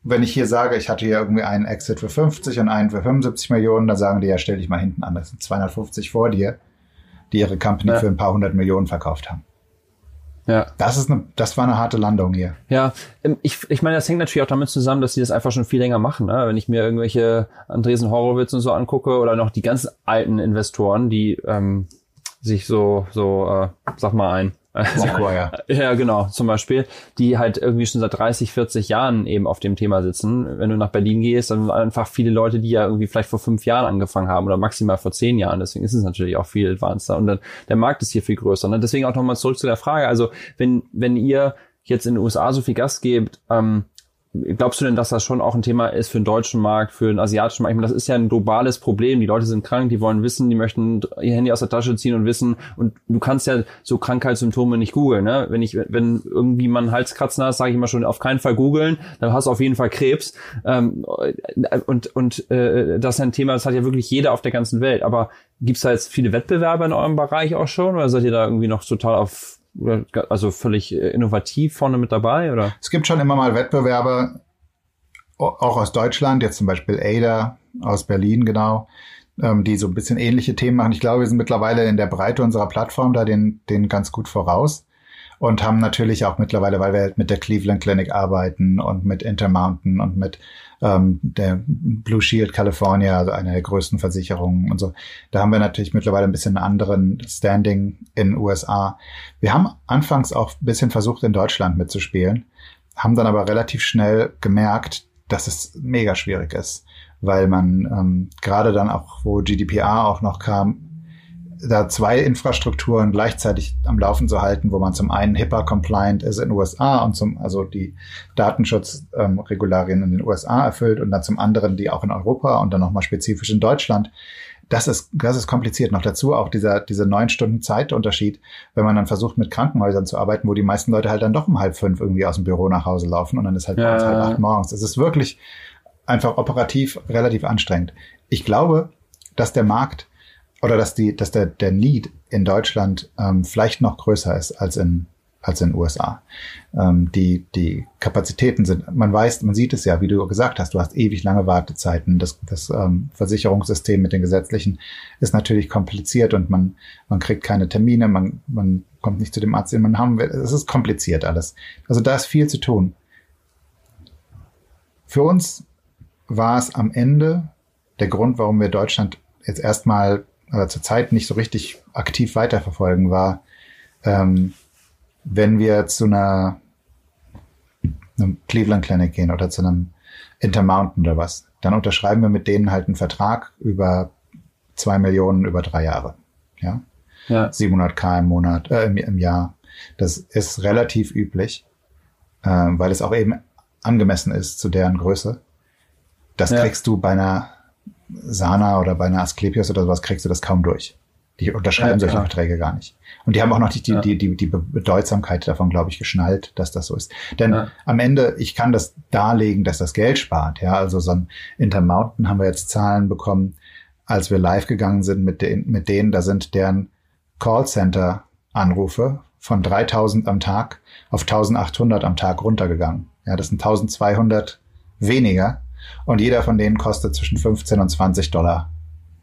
wenn ich hier sage, ich hatte hier irgendwie einen Exit für 50 und einen für 75 Millionen, dann sagen die, ja, stell dich mal hinten an, das sind 250 vor dir, die ihre Company ja. für ein paar hundert Millionen verkauft haben. Ja. Das ist eine, das war eine harte Landung hier. Ja, ähm, ich, ich meine, das hängt natürlich auch damit zusammen, dass sie das einfach schon viel länger machen. Ne? Wenn ich mir irgendwelche Andresen Horowitz und so angucke oder noch die ganz alten Investoren, die ähm, sich so, so, äh, sag mal ein, Sequoia. ja, genau, zum Beispiel, die halt irgendwie schon seit 30, 40 Jahren eben auf dem Thema sitzen. Wenn du nach Berlin gehst, dann einfach viele Leute, die ja irgendwie vielleicht vor fünf Jahren angefangen haben oder maximal vor zehn Jahren. Deswegen ist es natürlich auch viel advanceder und dann, der Markt ist hier viel größer. Ne? Deswegen auch nochmal zurück zu der Frage. Also wenn, wenn ihr jetzt in den USA so viel Gas gebt, ähm, Glaubst du denn, dass das schon auch ein Thema ist für den deutschen Markt, für den asiatischen Markt? Ich meine, das ist ja ein globales Problem. Die Leute sind krank, die wollen wissen, die möchten ihr Handy aus der Tasche ziehen und wissen. Und du kannst ja so Krankheitssymptome nicht googeln. Ne? Wenn ich, wenn irgendwie man Halskratzen hat, sage ich immer schon, auf keinen Fall googeln. Dann hast du auf jeden Fall Krebs. Ähm, und und äh, das ist ein Thema, das hat ja wirklich jeder auf der ganzen Welt. Aber gibt's da jetzt viele Wettbewerber in eurem Bereich auch schon? Oder seid ihr da irgendwie noch total auf also völlig äh, innovativ vorne mit dabei, oder? Es gibt schon immer mal Wettbewerbe, auch aus Deutschland, jetzt zum Beispiel Ada aus Berlin, genau, ähm, die so ein bisschen ähnliche Themen machen. Ich glaube, wir sind mittlerweile in der Breite unserer Plattform da den, den ganz gut voraus und haben natürlich auch mittlerweile, weil wir halt mit der Cleveland Clinic arbeiten und mit Intermountain und mit ähm, der Blue Shield California, also einer der größten Versicherungen und so. Da haben wir natürlich mittlerweile ein bisschen einen anderen Standing in USA. Wir haben anfangs auch ein bisschen versucht, in Deutschland mitzuspielen, haben dann aber relativ schnell gemerkt, dass es mega schwierig ist, weil man ähm, gerade dann auch, wo GDPR auch noch kam, da zwei Infrastrukturen gleichzeitig am Laufen zu halten, wo man zum einen HIPAA-compliant ist in den USA und zum, also die Datenschutzregularien ähm, in den USA erfüllt und dann zum anderen die auch in Europa und dann nochmal spezifisch in Deutschland. Das ist, das ist kompliziert. Noch dazu auch dieser, dieser neun Stunden Zeitunterschied, wenn man dann versucht, mit Krankenhäusern zu arbeiten, wo die meisten Leute halt dann doch um halb fünf irgendwie aus dem Büro nach Hause laufen und dann ist halt ja. halb acht morgens. Es ist wirklich einfach operativ relativ anstrengend. Ich glaube, dass der Markt oder dass die, dass der, der Need in Deutschland ähm, vielleicht noch größer ist als in als in den USA. Ähm, die, die Kapazitäten sind, man weiß, man sieht es ja, wie du gesagt hast, du hast ewig lange Wartezeiten. Das, das ähm, Versicherungssystem mit den gesetzlichen ist natürlich kompliziert und man, man kriegt keine Termine, man, man kommt nicht zu dem Arzt, den man haben will. Es ist kompliziert alles. Also da ist viel zu tun. Für uns war es am Ende der Grund, warum wir Deutschland jetzt erstmal oder zurzeit nicht so richtig aktiv weiterverfolgen, war, ähm, wenn wir zu einer, einem Cleveland Clinic gehen oder zu einem Intermountain oder was, dann unterschreiben wir mit denen halt einen Vertrag über zwei Millionen über drei Jahre. Ja. ja. 700k im Monat, äh, im, im Jahr. Das ist relativ üblich, äh, weil es auch eben angemessen ist zu deren Größe. Das ja. kriegst du bei einer Sana oder bei einer Asklepios oder sowas kriegst du das kaum durch. Die unterschreiben ja, solche Verträge gar nicht. Und die haben auch noch nicht die, ja. die, die, die Bedeutsamkeit davon, glaube ich, geschnallt, dass das so ist. Denn ja. am Ende, ich kann das darlegen, dass das Geld spart. Ja, also so ein Intermountain haben wir jetzt Zahlen bekommen, als wir live gegangen sind mit, den, mit denen, da sind deren Callcenter-Anrufe von 3000 am Tag auf 1800 am Tag runtergegangen. Ja, das sind 1200 weniger und jeder von denen kostet zwischen 15 und 20 Dollar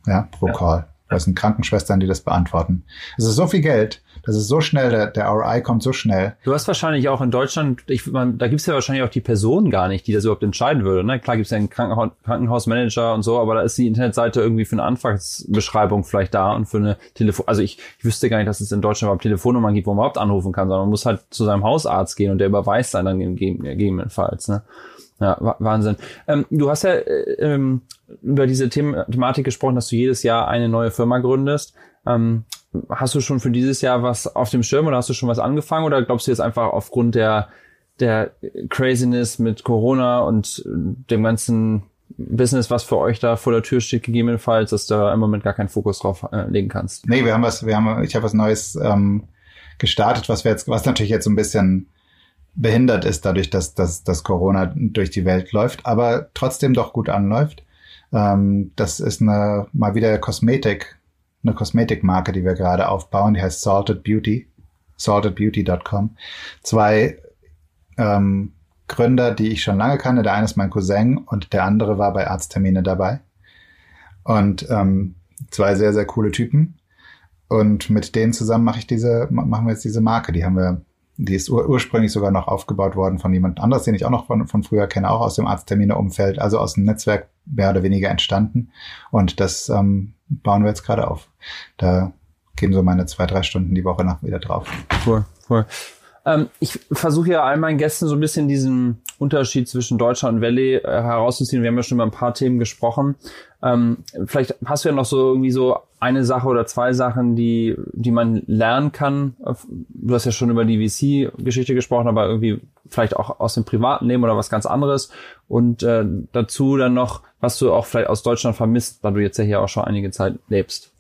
ja, pro ja. Call. Das sind Krankenschwestern, die das beantworten. Es ist so viel Geld, das ist so schnell, der, der ROI kommt so schnell. Du hast wahrscheinlich auch in Deutschland, ich, man, da gibt's ja wahrscheinlich auch die Person gar nicht, die das überhaupt entscheiden würde. Ne? Klar gibt's ja einen Krankenhaus, Krankenhausmanager und so, aber da ist die Internetseite irgendwie für eine Anfangsbeschreibung vielleicht da und für eine Telefon. Also ich, ich wüsste gar nicht, dass es in Deutschland überhaupt Telefonnummern gibt, wo man überhaupt anrufen kann, sondern man muss halt zu seinem Hausarzt gehen und der überweist dann, dann gegebenenfalls. Ne? Ja, Wahnsinn. Ähm, du hast ja äh, ähm, über diese Thematik gesprochen, dass du jedes Jahr eine neue Firma gründest. Ähm, hast du schon für dieses Jahr was auf dem Schirm oder hast du schon was angefangen oder glaubst du jetzt einfach aufgrund der, der Craziness mit Corona und dem ganzen Business, was für euch da vor der Tür steht, gegebenenfalls, dass du da im Moment gar keinen Fokus drauf äh, legen kannst? Nee, wir haben was, wir haben, ich habe was Neues ähm, gestartet, was wir jetzt, was natürlich jetzt so ein bisschen behindert ist, dadurch, dass, dass, dass Corona durch die Welt läuft, aber trotzdem doch gut anläuft. Ähm, das ist eine mal wieder Kosmetik, eine Kosmetikmarke, die wir gerade aufbauen, die heißt Salted Beauty, saltedbeauty.com. Zwei ähm, Gründer, die ich schon lange kannte. Der eine ist mein Cousin und der andere war bei Arzttermine dabei. Und ähm, zwei sehr, sehr coole Typen. Und mit denen zusammen mache ich diese, machen wir jetzt diese Marke. Die haben wir, die ist ur ursprünglich sogar noch aufgebaut worden von jemand anderes, den ich auch noch von, von früher kenne, auch aus dem Arzttermine-Umfeld, also aus dem Netzwerk mehr oder weniger entstanden. Und das ähm, bauen wir jetzt gerade auf. Da gehen so meine zwei, drei Stunden die Woche nach wieder drauf. Cool, cool. Ähm, ich versuche ja all meinen Gästen so ein bisschen diesen Unterschied zwischen Deutschland und Valley äh, herauszuziehen. Wir haben ja schon über ein paar Themen gesprochen. Ähm, vielleicht hast du ja noch so irgendwie so eine Sache oder zwei Sachen, die, die man lernen kann. Du hast ja schon über die VC-Geschichte gesprochen, aber irgendwie vielleicht auch aus dem privaten Leben oder was ganz anderes. Und äh, dazu dann noch, was du auch vielleicht aus Deutschland vermisst, da du jetzt ja hier auch schon einige Zeit lebst.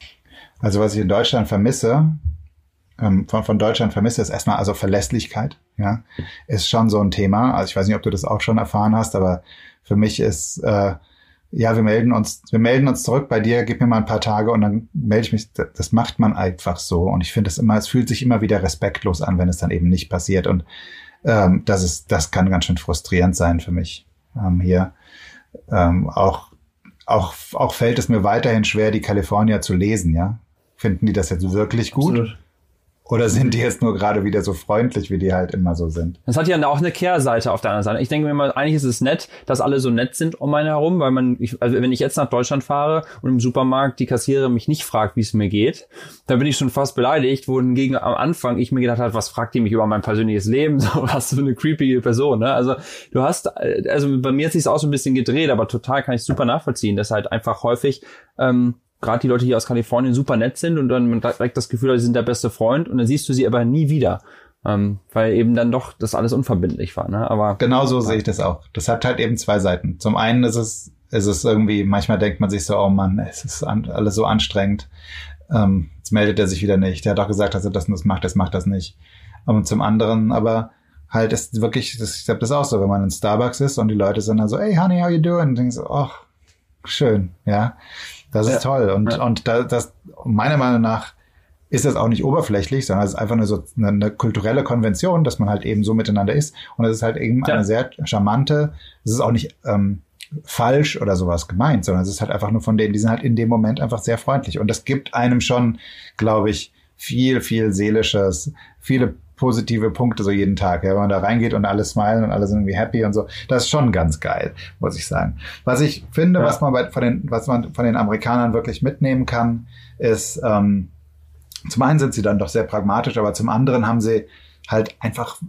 Also was ich in Deutschland vermisse, ähm, von, von Deutschland vermisse, ist erstmal also Verlässlichkeit. Ja, ist schon so ein Thema. Also ich weiß nicht, ob du das auch schon erfahren hast, aber für mich ist äh, ja, wir melden uns, wir melden uns zurück bei dir, gib mir mal ein paar Tage und dann melde ich mich. Das macht man einfach so. Und ich finde es immer, es fühlt sich immer wieder respektlos an, wenn es dann eben nicht passiert. Und ähm, das ist, das kann ganz schön frustrierend sein für mich ähm, hier. Ähm, auch, auch, auch fällt es mir weiterhin schwer, die Kalifornier zu lesen. Ja, finden die das jetzt wirklich gut? Absolut. Oder sind die jetzt nur gerade wieder so freundlich, wie die halt immer so sind? Das hat ja auch eine Kehrseite auf der anderen Seite. Ich denke mir mal, eigentlich ist es nett, dass alle so nett sind um einen herum, weil man, ich, also wenn ich jetzt nach Deutschland fahre und im Supermarkt die Kassierer mich nicht fragt, wie es mir geht, dann bin ich schon fast beleidigt, wohingegen am Anfang ich mir gedacht habe, was fragt die mich über mein persönliches Leben? So, was für eine creepy Person, ne? Also du hast, also bei mir hat sich auch so ein bisschen gedreht, aber total kann ich super nachvollziehen, dass halt einfach häufig ähm, gerade die Leute hier aus Kalifornien super nett sind und dann man direkt das Gefühl hat, sie sind der beste Freund und dann siehst du sie aber nie wieder. Ähm, weil eben dann doch das alles unverbindlich war. Ne? Aber genau so ja. sehe ich das auch. Das hat halt eben zwei Seiten. Zum einen ist es, ist es irgendwie, manchmal denkt man sich so, oh Mann, es ist an, alles so anstrengend. Ähm, jetzt meldet er sich wieder nicht. Der hat doch gesagt, dass er das und das macht, das macht das nicht. Und zum anderen, aber halt ist wirklich, das, ich glaube das auch so, wenn man in Starbucks ist und die Leute sind dann so, hey honey, how you doing? Und denkst, ach, schön, ja. Das ist ja. toll. Und, ja. und da, das, meiner Meinung nach, ist das auch nicht oberflächlich, sondern es ist einfach eine, so, eine, eine, kulturelle Konvention, dass man halt eben so miteinander ist. Und es ist halt eben ja. eine sehr charmante, es ist auch nicht ähm, falsch oder sowas gemeint, sondern es ist halt einfach nur von denen, die sind halt in dem Moment einfach sehr freundlich. Und das gibt einem schon, glaube ich, viel, viel seelisches, viele positive Punkte so jeden Tag. Ja, wenn man da reingeht und alle smilen und alle sind irgendwie happy und so. Das ist schon ganz geil, muss ich sagen. Was ich finde, ja. was man bei, von den, was man von den Amerikanern wirklich mitnehmen kann, ist, ähm, zum einen sind sie dann doch sehr pragmatisch, aber zum anderen haben sie halt einfach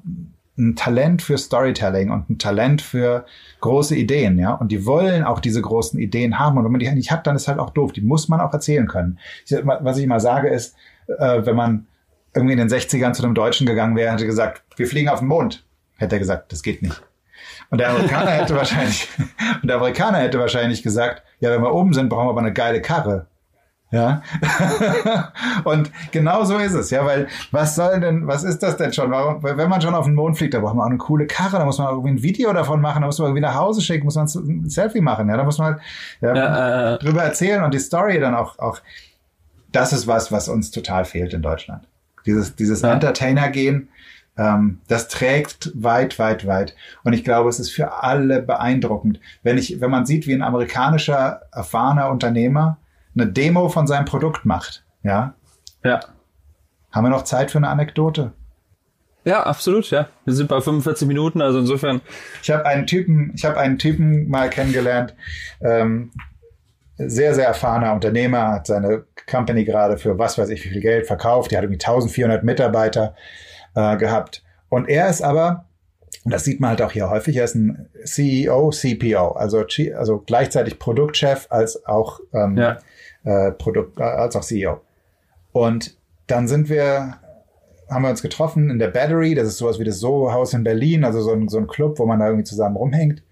ein Talent für Storytelling und ein Talent für große Ideen, ja. Und die wollen auch diese großen Ideen haben. Und wenn man die halt nicht hat, dann ist halt auch doof. Die muss man auch erzählen können. Ich, was ich immer sage ist, äh, wenn man irgendwie in den 60ern zu einem Deutschen gegangen wäre, hätte gesagt, wir fliegen auf den Mond, hätte er gesagt, das geht nicht. Und der Amerikaner hätte wahrscheinlich, und der Amerikaner hätte wahrscheinlich gesagt, ja, wenn wir oben sind, brauchen wir aber eine geile Karre. Ja. und genau so ist es, ja, weil was soll denn, was ist das denn schon? Warum, wenn man schon auf den Mond fliegt, da braucht man auch eine coole Karre, da muss man irgendwie ein Video davon machen, da muss man irgendwie nach Hause schicken, muss man ein Selfie machen, ja, da muss man halt ja, ja, äh, drüber erzählen und die Story dann auch, auch, das ist was, was uns total fehlt in Deutschland. Dieses, dieses ja. Entertainer-Gehen, ähm, das trägt weit, weit, weit. Und ich glaube, es ist für alle beeindruckend. Wenn ich, wenn man sieht, wie ein amerikanischer, erfahrener Unternehmer eine Demo von seinem Produkt macht, ja. Ja. Haben wir noch Zeit für eine Anekdote? Ja, absolut, ja. Wir sind bei 45 Minuten, also insofern. Ich habe einen Typen, ich habe einen Typen mal kennengelernt, ähm, sehr, sehr erfahrener Unternehmer, hat seine Company gerade für was weiß ich wie viel Geld verkauft. Die hat irgendwie 1400 Mitarbeiter äh, gehabt. Und er ist aber, und das sieht man halt auch hier häufig, er ist ein CEO, CPO, also, also gleichzeitig Produktchef als auch, ähm, ja. äh, Produkt, äh, als auch CEO. Und dann sind wir, haben wir uns getroffen in der Battery, das ist sowas wie das Soho-Haus in Berlin, also so ein, so ein Club, wo man da irgendwie zusammen rumhängt.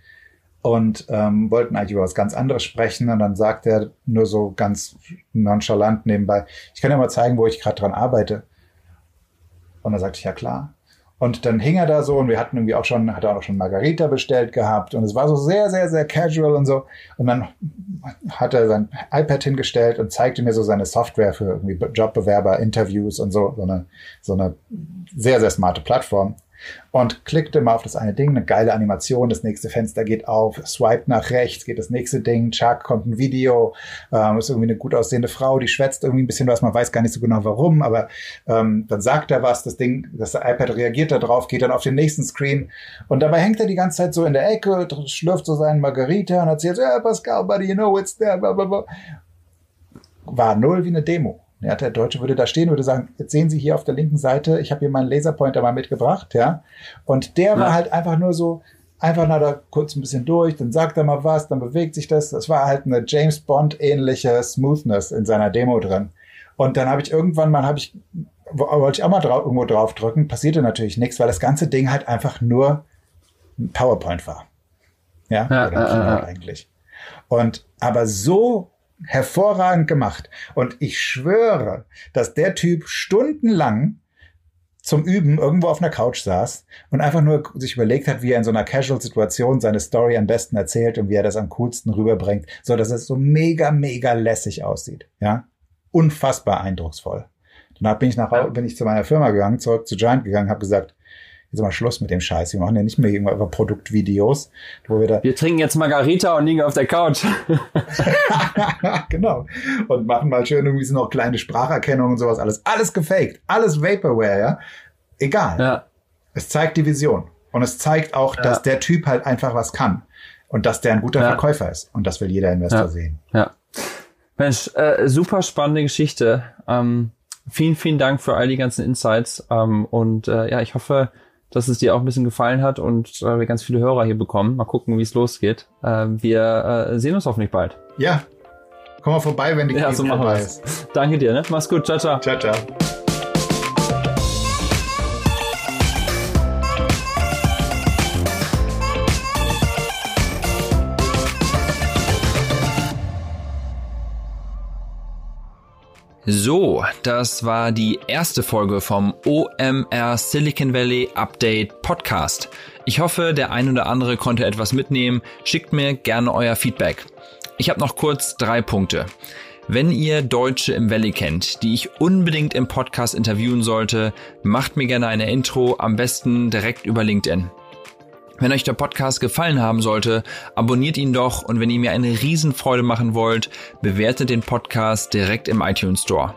Und ähm, wollten eigentlich über was ganz anderes sprechen. Und dann sagt er nur so ganz nonchalant nebenbei, ich kann dir mal zeigen, wo ich gerade dran arbeite. Und dann sagte ich, ja klar. Und dann hing er da so und wir hatten irgendwie auch schon, hat er auch schon Margarita bestellt gehabt und es war so sehr, sehr, sehr casual und so. Und dann hat er sein iPad hingestellt und zeigte mir so seine Software für irgendwie Jobbewerber, Interviews und so, so eine, so eine sehr, sehr smarte Plattform und klickte mal auf das eine Ding, eine geile Animation, das nächste Fenster geht auf, swipe nach rechts, geht das nächste Ding, Chuck kommt ein Video, ähm, ist irgendwie eine gut aussehende Frau, die schwätzt irgendwie ein bisschen was, man weiß gar nicht so genau warum, aber ähm, dann sagt er was, das Ding, das iPad reagiert da drauf, geht dann auf den nächsten Screen und dabei hängt er die ganze Zeit so in der Ecke, schlürft so seinen Margarita und erzählt, ja, Pascal, buddy, you know it's there, blah. War null wie eine Demo. Ja, der Deutsche würde da stehen, würde sagen, jetzt sehen Sie hier auf der linken Seite, ich habe hier meinen Laserpointer mal mitgebracht, ja. Und der ja. war halt einfach nur so, einfach nur da kurz ein bisschen durch, dann sagt er mal was, dann bewegt sich das. Das war halt eine James Bond ähnliche Smoothness in seiner Demo drin. Und dann habe ich irgendwann mal, habe ich, wollte ich auch mal drauf, irgendwo drauf drücken, passierte natürlich nichts, weil das ganze Ding halt einfach nur ein PowerPoint war. Ja, ja Keynote eigentlich. Und aber so hervorragend gemacht. Und ich schwöre, dass der Typ stundenlang zum Üben irgendwo auf einer Couch saß und einfach nur sich überlegt hat, wie er in so einer Casual-Situation seine Story am besten erzählt und wie er das am coolsten rüberbringt, so dass es so mega, mega lässig aussieht. Ja, unfassbar eindrucksvoll. Danach bin ich nach, bin ich zu meiner Firma gegangen, zurück zu Giant gegangen, habe gesagt, jetzt mal Schluss mit dem Scheiß. Wir machen ja nicht mehr irgendwann über Produktvideos, wo wir da. Wir trinken jetzt Margarita und liegen auf der Couch. genau. Und machen mal schön irgendwie so noch kleine Spracherkennung und sowas alles. Alles gefaked. Alles Vaporware, ja. Egal. Ja. Es zeigt die Vision. Und es zeigt auch, ja. dass der Typ halt einfach was kann. Und dass der ein guter ja. Verkäufer ist. Und das will jeder Investor sehen. Ja. Mensch, äh, super spannende Geschichte. Ähm, vielen, vielen Dank für all die ganzen Insights. Ähm, und äh, ja, ich hoffe, dass es dir auch ein bisschen gefallen hat und äh, wir ganz viele Hörer hier bekommen. Mal gucken, wie es losgeht. Äh, wir äh, sehen uns hoffentlich bald. Ja. Komm mal vorbei, wenn die ja, so vorbei ist. Danke dir, ne? Mach's gut. Ciao, ciao. Ciao, ciao. So, das war die erste Folge vom OMR Silicon Valley Update Podcast. Ich hoffe, der ein oder andere konnte etwas mitnehmen. Schickt mir gerne euer Feedback. Ich habe noch kurz drei Punkte. Wenn ihr Deutsche im Valley kennt, die ich unbedingt im Podcast interviewen sollte, macht mir gerne eine Intro, am besten direkt über LinkedIn. Wenn euch der Podcast gefallen haben sollte, abonniert ihn doch und wenn ihr mir eine Riesenfreude machen wollt, bewertet den Podcast direkt im iTunes Store.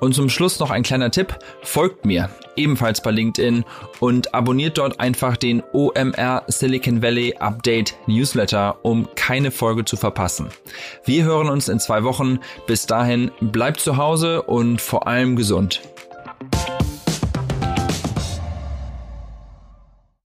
Und zum Schluss noch ein kleiner Tipp, folgt mir, ebenfalls bei LinkedIn und abonniert dort einfach den OMR Silicon Valley Update Newsletter, um keine Folge zu verpassen. Wir hören uns in zwei Wochen. Bis dahin bleibt zu Hause und vor allem gesund.